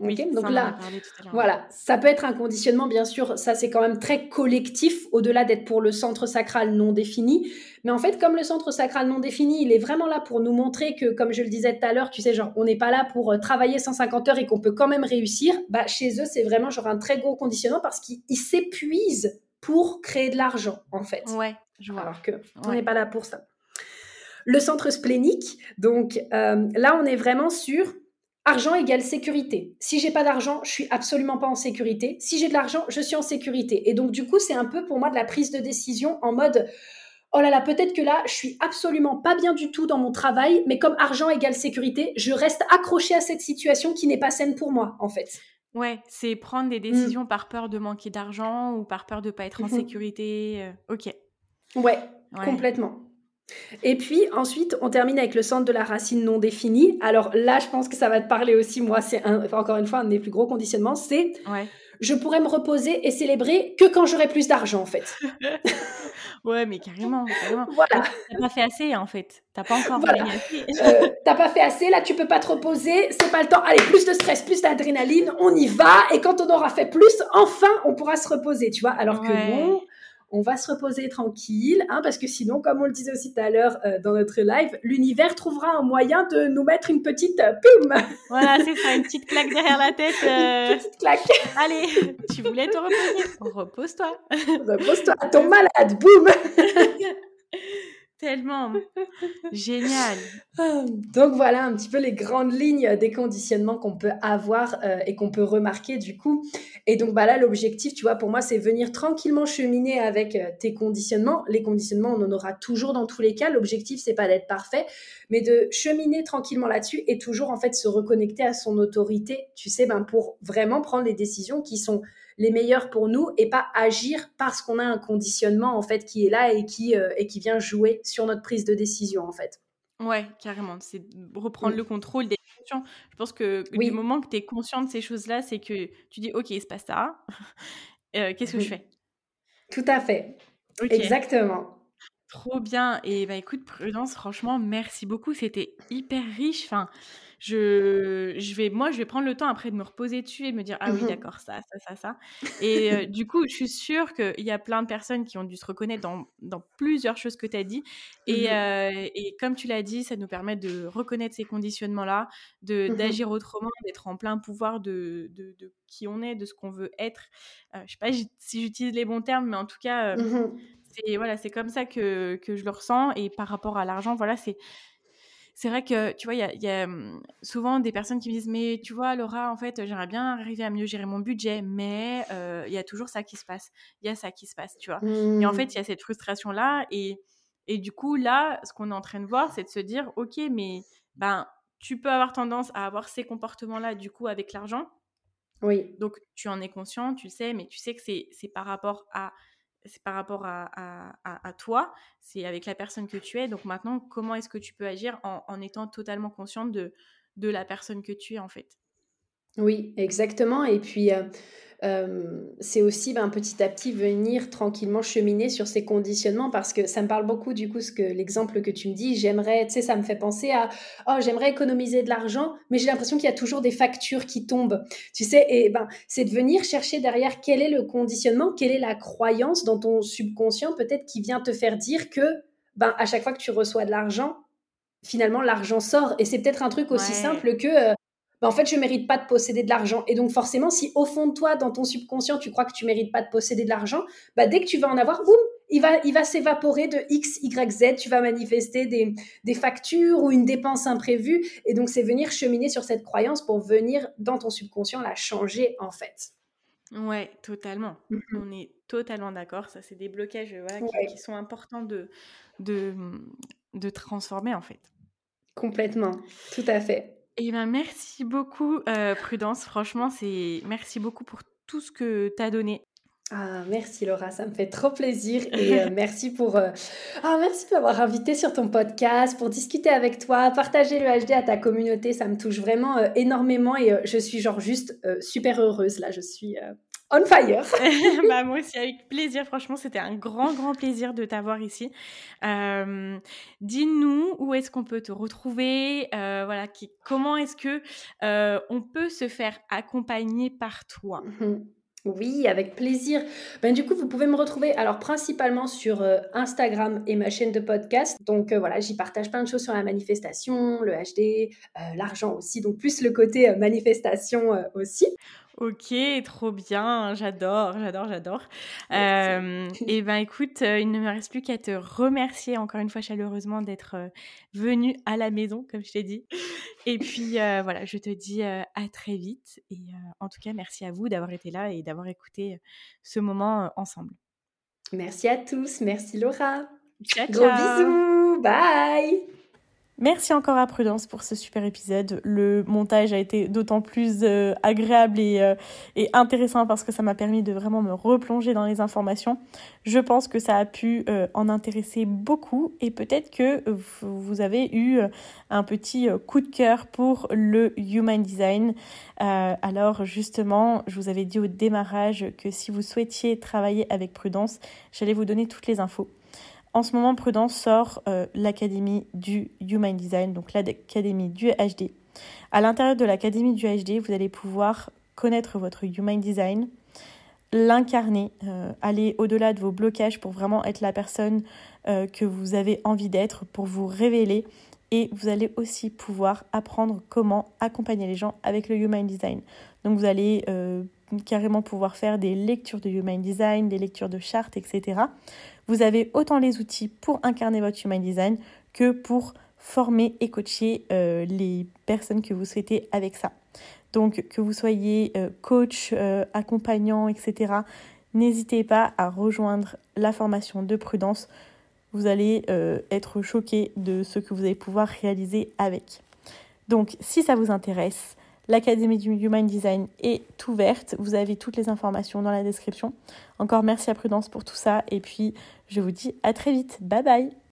Oui,
Donc là,
tout à
voilà, ça peut être un conditionnement, bien sûr, ça c'est quand même très collectif, au-delà d'être pour le centre sacral non défini. Mais en fait, comme le centre sacral non défini, il est vraiment là pour nous montrer que, comme je le disais tout à l'heure, tu sais, genre, on n'est pas là pour euh, travailler 150 heures et qu'on peut quand même réussir. Bah, chez eux, c'est vraiment genre un très gros conditionnement parce qu'ils s'épuisent pour créer de l'argent, en fait.
Ouais, je vois.
Alors que on n'est pas là pour ça. Le centre splénique, donc euh, là, on est vraiment sur argent égale sécurité. Si j'ai pas d'argent, je suis absolument pas en sécurité. Si j'ai de l'argent, je suis en sécurité. Et donc, du coup, c'est un peu pour moi de la prise de décision en mode oh là là, peut-être que là, je suis absolument pas bien du tout dans mon travail, mais comme argent égale sécurité, je reste accroché à cette situation qui n'est pas saine pour moi, en fait.
Ouais, c'est prendre
Mm.
des décisions par peur de manquer d'argent ou par peur de pas être en
Mhm.
sécurité. euh, ok.
Ouais,
Ouais.
Complètement. Et puis ensuite, on termine avec le centre de la racine non définie. Alors là, je pense que ça va te parler aussi. Moi, c'est un- enfin, encore une fois un de mes plus gros conditionnements. C'est
Ouais.
je pourrais me reposer et célébrer que quand j'aurai plus d'argent, en fait.
Ouais, mais carrément, carrément.
Voilà.
T'as pas fait assez en fait. T'as pas encore
Voilà.
assez.
Euh, T'as pas fait assez, là, tu peux pas te reposer. C'est pas le temps. Allez, plus de stress, plus d'adrénaline. On y va. Et quand on aura fait plus, enfin, on pourra se reposer, tu vois. Alors que non. On va se reposer tranquille, hein, parce que sinon, comme on le disait aussi tout à l'heure euh, dans notre live, l'univers trouvera un moyen de nous mettre une petite euh, pim,
Voilà, c'est ça, une petite claque derrière la tête. euh,
petite claque.
Allez, tu voulais te reposer. Repose-toi.
Repose-toi, ton malade, boum.
Tellement. Génial.
Donc voilà un petit peu les grandes lignes des conditionnements qu'on peut avoir euh, et qu'on peut remarquer du coup. Et donc bah là l'objectif, tu vois, pour moi c'est venir tranquillement cheminer avec euh, tes conditionnements. Les conditionnements, on en aura toujours dans tous les cas. L'objectif c'est pas d'être parfait, mais de cheminer tranquillement là-dessus et toujours en fait se reconnecter à son autorité, tu sais, ben pour vraiment prendre les décisions qui sont les meilleures pour nous et pas agir parce qu'on a un conditionnement en fait qui est là et qui euh, et qui vient jouer sur notre prise de décision en fait.
Ouais, carrément. C'est reprendre
Mm.
le contrôle des émotions. Je pense que
Oui.
du moment que tu es conscient de ces choses-là, c'est que tu dis Ok, il se passe ça. Euh, Qu'est-ce que je fais?
Tout à fait. Exactement.
Trop bien. Et bah écoute, Prudence, franchement, merci beaucoup. C'était hyper riche. Enfin, je, je vais, moi, je vais prendre le temps après de me reposer dessus et me dire, ah oui,
Mhm.
d'accord, ça, ça, ça, ça. Et euh, du coup, je suis sûre qu'il y a plein de personnes qui ont dû se reconnaître dans, dans plusieurs choses que tu as dit. Et,
Mhm.
euh, et comme tu l'as dit, ça nous permet de reconnaître ces conditionnements-là, de
Mhm.
d'agir autrement, d'être en plein pouvoir de, de, de qui on est, de ce qu'on veut être. Euh, je sais pas si j'utilise les bons termes, mais en tout cas, euh, c'est voilà, c'est comme ça que, que je le ressens. Et par rapport à l'argent, voilà, c'est c'est vrai que tu vois, il y a, il y a, hum, souvent des personnes qui me disent mais tu vois Laura, en fait, j'aimerais bien arriver à mieux gérer mon budget, mais euh, il y a toujours ça qui se passe, il y a ça qui se passe, tu vois. Et en
Mhm.
fait, il y a cette frustration là et et du coup là, ce qu'on est en train de voir, c'est de se dire ok, mais ben tu peux avoir tendance à avoir ces comportements là du coup avec l'argent.
Oui.
Donc, tu en es conscient, tu le sais, mais tu sais que c'est c'est par rapport à c'est par rapport à, toi, c'est avec la personne que tu es. Donc maintenant, comment est-ce que tu peux agir en, étant totalement consciente de la personne que tu es en fait?
Oui, exactement. Et puis, euh, euh, c'est aussi ben, petit à petit venir tranquillement cheminer sur ces conditionnements parce que ça me parle beaucoup du coup, ce que l'exemple que tu me dis, j'aimerais, tu sais, ça me fait penser à, oh, j'aimerais économiser de l'argent, mais j'ai l'impression qu'il y a toujours des factures qui tombent, tu sais, et ben, c'est de venir chercher derrière quel est le conditionnement, quelle est la croyance dans ton subconscient peut-être qui vient te faire dire que, ben, à chaque fois que tu reçois de l'argent, finalement, l'argent sort. Et c'est peut-être un truc aussi
Ouais.
simple que, euh, ben, en fait, je mérite pas de posséder de l'argent. Et donc, forcément, si au fond de toi, dans ton subconscient, tu crois que tu mérites pas de posséder de l'argent, bah, dès que tu vas en avoir, boum, il va, il va s'évaporer de X, Y, Z. Tu vas manifester des, des factures ou une dépense imprévue. Et donc, c'est venir cheminer sur cette croyance pour venir, dans ton subconscient, la changer, en fait.
Ouais, totalement.
Mhm.
On est totalement d'accord. Ça, c'est des blocages voilà, qui,
Ouais.
qui sont importants de, de, de transformer en fait.
Complètement. Tout à fait.
Et ben merci beaucoup, euh, Prudence. Franchement, c'est merci beaucoup pour tout ce que tu as donné.
Ah, merci Laura, ça me fait trop plaisir et euh, merci pour euh, ah, merci de m'avoir invité sur ton podcast pour discuter avec toi, partager le HD à ta communauté, ça me touche vraiment euh, énormément et je suis genre juste super heureuse là, je suis on fire.
bah, moi aussi, avec plaisir. Franchement, c'était un grand, grand plaisir de t'avoir ici. Euh, dis-nous où est-ce qu'on peut te retrouver. Euh, voilà, qui, comment est-ce que euh, on peut se faire accompagner par toi?
Mhm. Oui, avec plaisir. Ben, du coup, vous pouvez me retrouver alors principalement sur Instagram et ma chaîne de podcast. Donc voilà, j'y partage plein de choses sur la manifestation, le HD, l'argent aussi, donc plus le côté manifestation aussi.
Ok, trop bien, j'adore, j'adore, j'adore. Euh, et ben écoute, euh, il ne me reste plus qu'à te remercier encore une fois chaleureusement d'être euh, venu à la maison, comme je t'ai dit. Et puis voilà, je te dis à très vite. Et en tout cas, merci à vous d'avoir été là et d'avoir écouté ce moment ensemble.
Merci à tous, merci Laura. Ciao, Gros bisous, bye.
Merci encore à Prudence pour ce super épisode. Le montage a été d'autant plus euh, agréable et, euh, et, intéressant parce que ça m'a permis de vraiment me replonger dans les informations. Je pense que ça a pu euh, en intéresser beaucoup et peut-être que vous avez eu un petit coup de cœur pour le Human Design. alors justement, je vous avais dit au démarrage que si vous souhaitiez travailler avec Prudence, j'allais vous donner toutes les infos. En ce moment, Prudence sort euh, l'académie du Human Design, donc l'académie du HD. À l'intérieur de l'académie du HD, vous allez pouvoir connaître votre Human Design, l'incarner, euh, aller au-delà de vos blocages pour vraiment être la personne euh, que vous avez envie d'être, pour vous révéler. Et vous allez aussi pouvoir apprendre comment accompagner les gens avec le Human Design. Donc vous allez carrément pouvoir faire des lectures de Human Design, des lectures de chartes, etc. Vous avez autant les outils pour incarner votre Human Design que pour former et coacher euh, les personnes que vous souhaitez avec ça. Donc que vous soyez euh, coach, euh, accompagnant, etc., n'hésitez pas à rejoindre la formation de prudence. Vous allez être choqué de ce que vous allez pouvoir réaliser avec. Donc si ça vous intéresse, L'Académie du Human Design est ouverte. Vous avez toutes les informations dans la description. Encore merci à Prudence pour tout ça. Et puis, je vous dis à très vite. Bye bye